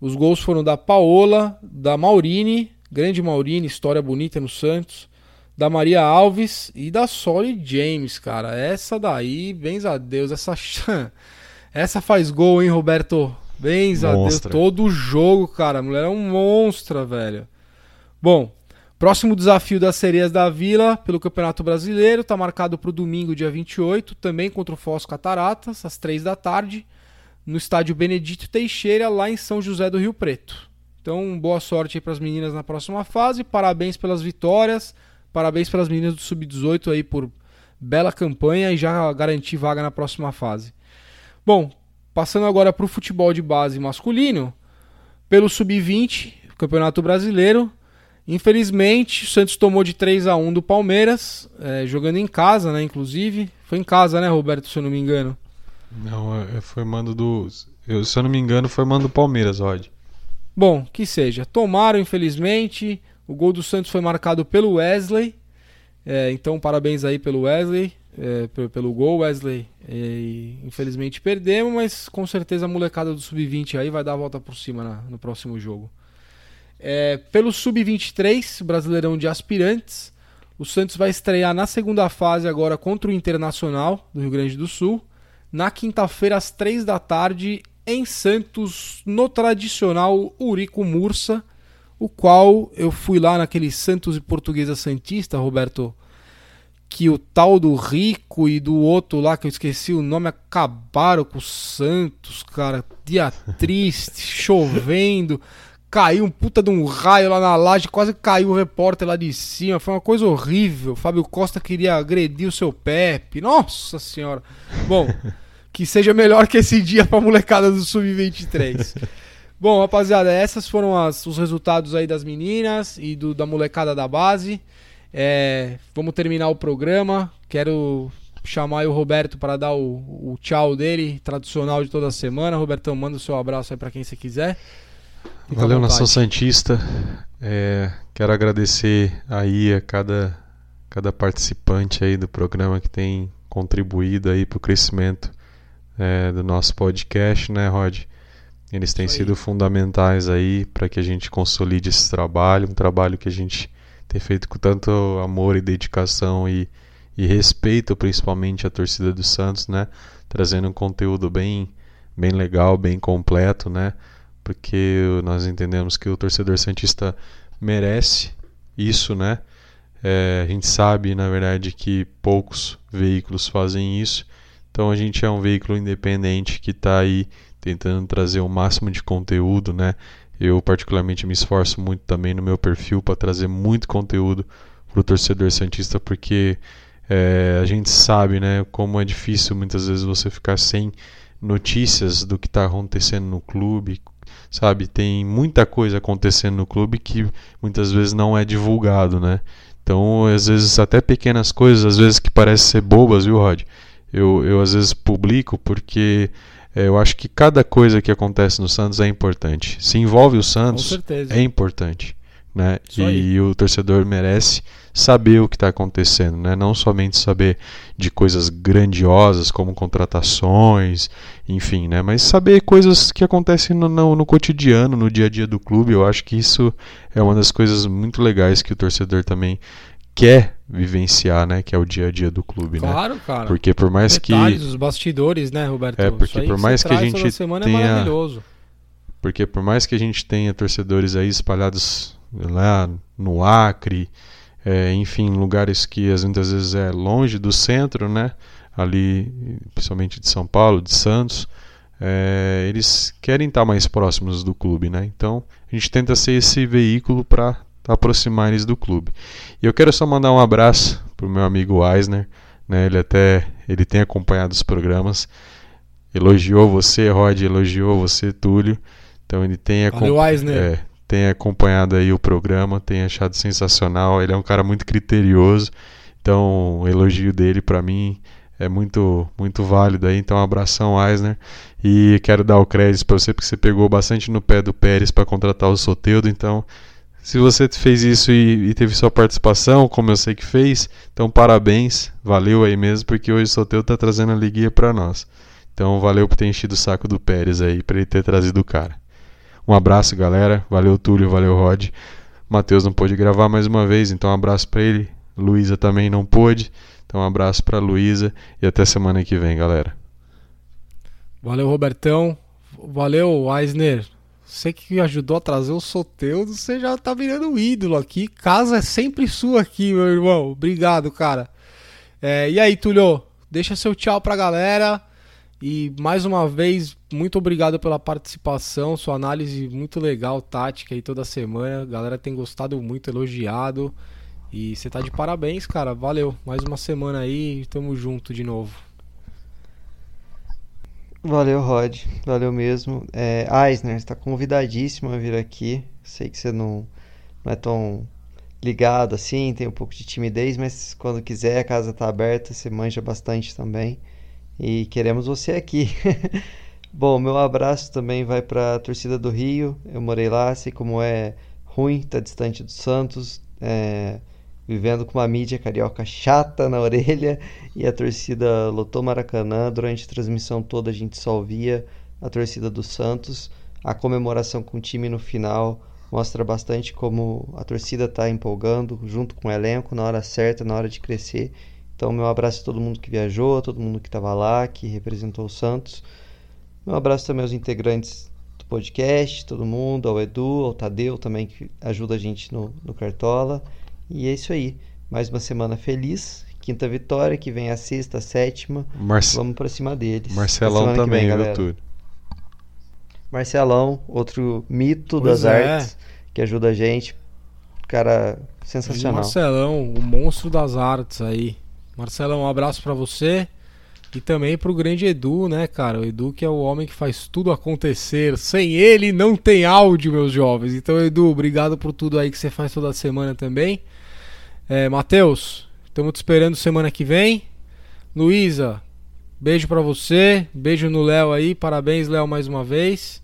Os gols foram da Paola, da Maurine, grande Maurine, história bonita no Santos, da Maria Alves e da Solly James, cara. Essa daí, bens a Deus, essa essa faz gol, hein, Roberto? Bens a Deus, todo jogo, cara. A mulher é um monstro, velho. Bom, próximo desafio das Sereias da Vila pelo Campeonato Brasileiro está marcado para o domingo, dia 28, também contra o Foz Cataratas, às 3 da tarde, no estádio Benedito Teixeira, lá em São José do Rio Preto. Então, boa sorte aí para as meninas na próxima fase, parabéns pelas vitórias, parabéns pelas meninas do Sub-18 aí por bela campanha e já garantir vaga na próxima fase. Bom, passando agora para o futebol de base masculino, pelo sub-20, Campeonato Brasileiro, infelizmente o Santos tomou de 3 a 1 do Palmeiras, é, jogando em casa, né? Inclusive, foi em casa, né, Roberto, se eu não me engano. Não, é, foi mando do. Eu, se eu não me engano, foi mando do Palmeiras, Rod. Bom, que seja. Tomaram, infelizmente. O gol do Santos foi marcado pelo Wesley. É, então, parabéns aí pelo Wesley, é, pelo, gol, Wesley. É, infelizmente perdemos, mas com certeza a molecada do Sub-20 aí vai dar a volta por cima na, no próximo jogo. É, pelo Sub-23, Brasileirão de Aspirantes, o Santos vai estrear na segunda fase agora contra o Internacional do Rio Grande do Sul, na quinta-feira às três da tarde em Santos, no tradicional Urico Mursa, o qual eu fui lá naquele Santos e Portuguesa Santista, Roberto, que o tal do Rico e do outro lá, que eu esqueci o nome, acabaram com o Santos, cara. Dia triste, chovendo, caiu um puta de um raio lá na laje, quase caiu o repórter lá de cima, foi uma coisa horrível. Fábio Costa queria agredir o seu Pepe, nossa senhora. Bom que seja melhor que esse dia para a molecada do Sub-23. Bom, rapaziada, essas foram as, os resultados aí das meninas e do, da molecada da base. É, vamos terminar o programa. Quero chamar o Roberto para dar o, o, tchau dele, tradicional de toda semana. Robertão, manda o seu abraço aí para quem você quiser. Fica Valeu, Nação Santista. É, quero agradecer aí a cada, cada participante aí do programa que tem contribuído aí para o crescimento é, do nosso podcast, né, Rod? Eles têm sido fundamentais aí para que a gente consolide esse trabalho, um trabalho que a gente tem feito com tanto amor e dedicação e, e respeito, principalmente a torcida do Santos, né? Trazendo um conteúdo bem, bem legal, bem completo, né? Porque nós entendemos que o torcedor santista merece isso, né? É, a gente sabe, na verdade, que poucos veículos fazem isso então a gente é um veículo independente que está aí tentando trazer o máximo de conteúdo, né? Eu particularmente me esforço muito também no meu perfil para trazer muito conteúdo para o torcedor santista, porque é, a gente sabe, né, como é difícil muitas vezes você ficar sem notícias do que está acontecendo no clube, sabe? Tem muita coisa acontecendo no clube que muitas vezes não é divulgado, né? Então, às vezes até pequenas coisas, às vezes que parecem ser bobas, viu, Rod? eu, eu às vezes publico porque eu acho que cada coisa que acontece no Santos é importante. Se envolve o Santos, é importante. Né? E, e, o torcedor merece saber o que está acontecendo, né? não somente saber de coisas grandiosas como contratações, enfim, né? mas saber coisas que acontecem no, no, no, cotidiano, no dia a dia do clube. Eu acho que isso é uma das coisas muito legais que o torcedor também quer vivenciar, né, que é o dia a dia do clube, claro, né? Claro, cara. Porque por mais Detalhes, que os bastidores, né, Roberto? É, porque por mais que a gente é tenha é Porque por mais que a gente tenha torcedores aí espalhados lá no Acre, é, enfim, lugares que muitas vezes é longe do centro, né? Ali, principalmente de São Paulo, de Santos, é, eles querem estar mais próximos do clube, né? Então a gente tenta ser esse veículo para aproximar eles do clube. E eu quero só mandar um abraço pro meu amigo Eisner, né? Ele até ele tem acompanhado os programas, elogiou você, Rod, elogiou você, Túlio. Então ele tem, Valeu, é, tem acompanhado aí o programa, tem achado sensacional. Ele é um cara muito criterioso, então o elogio dele para mim é muito muito válido aí. Então um abração, Eisner. E quero dar o crédito para você porque você pegou bastante no pé do Pérez para contratar o Soteudo, então se você fez isso e, e, teve sua participação, como eu sei que fez, então parabéns, valeu aí mesmo, porque hoje o Soteu tá trazendo a liguinha para nós. Então valeu por ter enchido o saco do Pérez aí, para ele ter trazido o cara. Um abraço, galera. Valeu, Túlio, valeu, Rod. Matheus não pôde gravar mais uma vez, então um abraço para ele. Luísa também não pôde, então um abraço para Luísa e até semana que vem, galera. Valeu, Robertão. Valeu, Eisner. Você que ajudou a trazer o Soteudo, você já tá virando um ídolo aqui. Casa é sempre sua aqui, meu irmão. Obrigado, cara. É, e aí, Tulio, deixa seu tchau pra galera. E mais uma vez, muito obrigado pela participação, sua análise muito legal, tática aí toda semana. A galera tem gostado muito, elogiado. E você tá de parabéns, cara. Valeu. Mais uma semana aí, tamo junto de novo. Valeu, Rod. Valeu mesmo. É, Eisner, está convidadíssimo a vir aqui. Sei que você não, não é tão ligado assim, tem um pouco de timidez, mas quando quiser, a casa está aberta, você manja bastante também. E queremos você aqui. Bom, meu abraço também vai para a torcida do Rio. Eu morei lá, sei como é ruim, tá distante do Santos, é, vivendo com uma mídia carioca chata na orelha e a torcida lotou Maracanã. Durante a transmissão toda a gente só ouvia a torcida do Santos. A comemoração com o time no final mostra bastante como a torcida está empolgando junto com o elenco na hora certa, na hora de crescer. Então, meu abraço a todo mundo que viajou, a todo mundo que estava lá, que representou o Santos. Meu abraço também aos integrantes do podcast, todo mundo, ao Edu, ao Tadeu também, que ajuda a gente no, no Cartola. E é isso aí. Mais uma semana feliz. Quinta vitória, que vem a sexta, a sétima. Marce... Vamos pra cima deles. Marcelão também, vem, viu, Túlio? Marcelão, outro mito Pois das é. artes, que ajuda a gente. Cara, sensacional. Marcelão, o monstro das artes aí. Marcelão, um abraço pra você. E também pro grande Edu, né, cara? O Edu que é o homem que faz tudo acontecer. Sem ele não tem áudio, meus jovens. Então, Edu, obrigado por tudo aí que você faz toda semana também. É, Matheus, estamos te esperando semana que vem. Luísa, beijo pra você. Beijo no Léo aí. Parabéns, Léo, mais uma vez.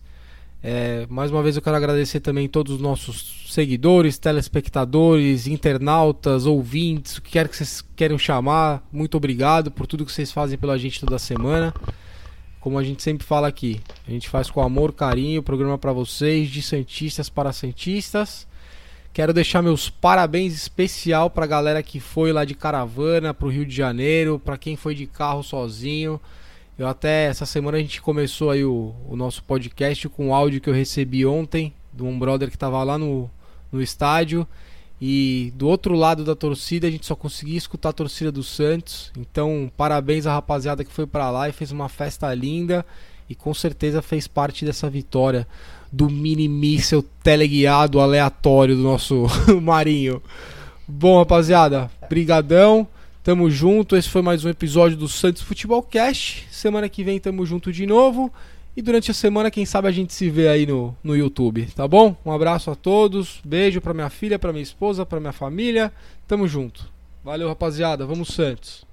É, mais uma vez eu quero agradecer também todos os nossos seguidores, telespectadores, internautas, ouvintes, o que quer que vocês queiram chamar. Muito obrigado por tudo que vocês fazem pela gente toda semana. Como a gente sempre fala aqui, a gente faz com amor, carinho, programa para vocês, de Santistas para Santistas. Quero deixar meus parabéns especial pra galera que foi lá de caravana pro Rio de Janeiro, pra quem foi de carro sozinho. Eu até essa semana a gente começou aí o, o nosso podcast com um áudio que eu recebi ontem de um brother que tava lá no, no estádio. E do outro lado da torcida a gente só conseguia escutar a torcida do Santos. Então, parabéns à rapaziada que foi pra lá e fez uma festa linda. E com certeza fez parte dessa vitória do mini míssel teleguiado aleatório do nosso Marinho. Bom, rapaziada, brigadão. Tamo junto. Esse foi mais um episódio do Santos Futebol Cast. Semana que vem tamo junto de novo. E durante a semana, quem sabe a gente se vê aí no, no YouTube, tá bom? Um abraço a todos. Beijo pra minha filha, pra minha esposa, pra minha família. Tamo junto. Valeu, rapaziada. Vamos, Santos.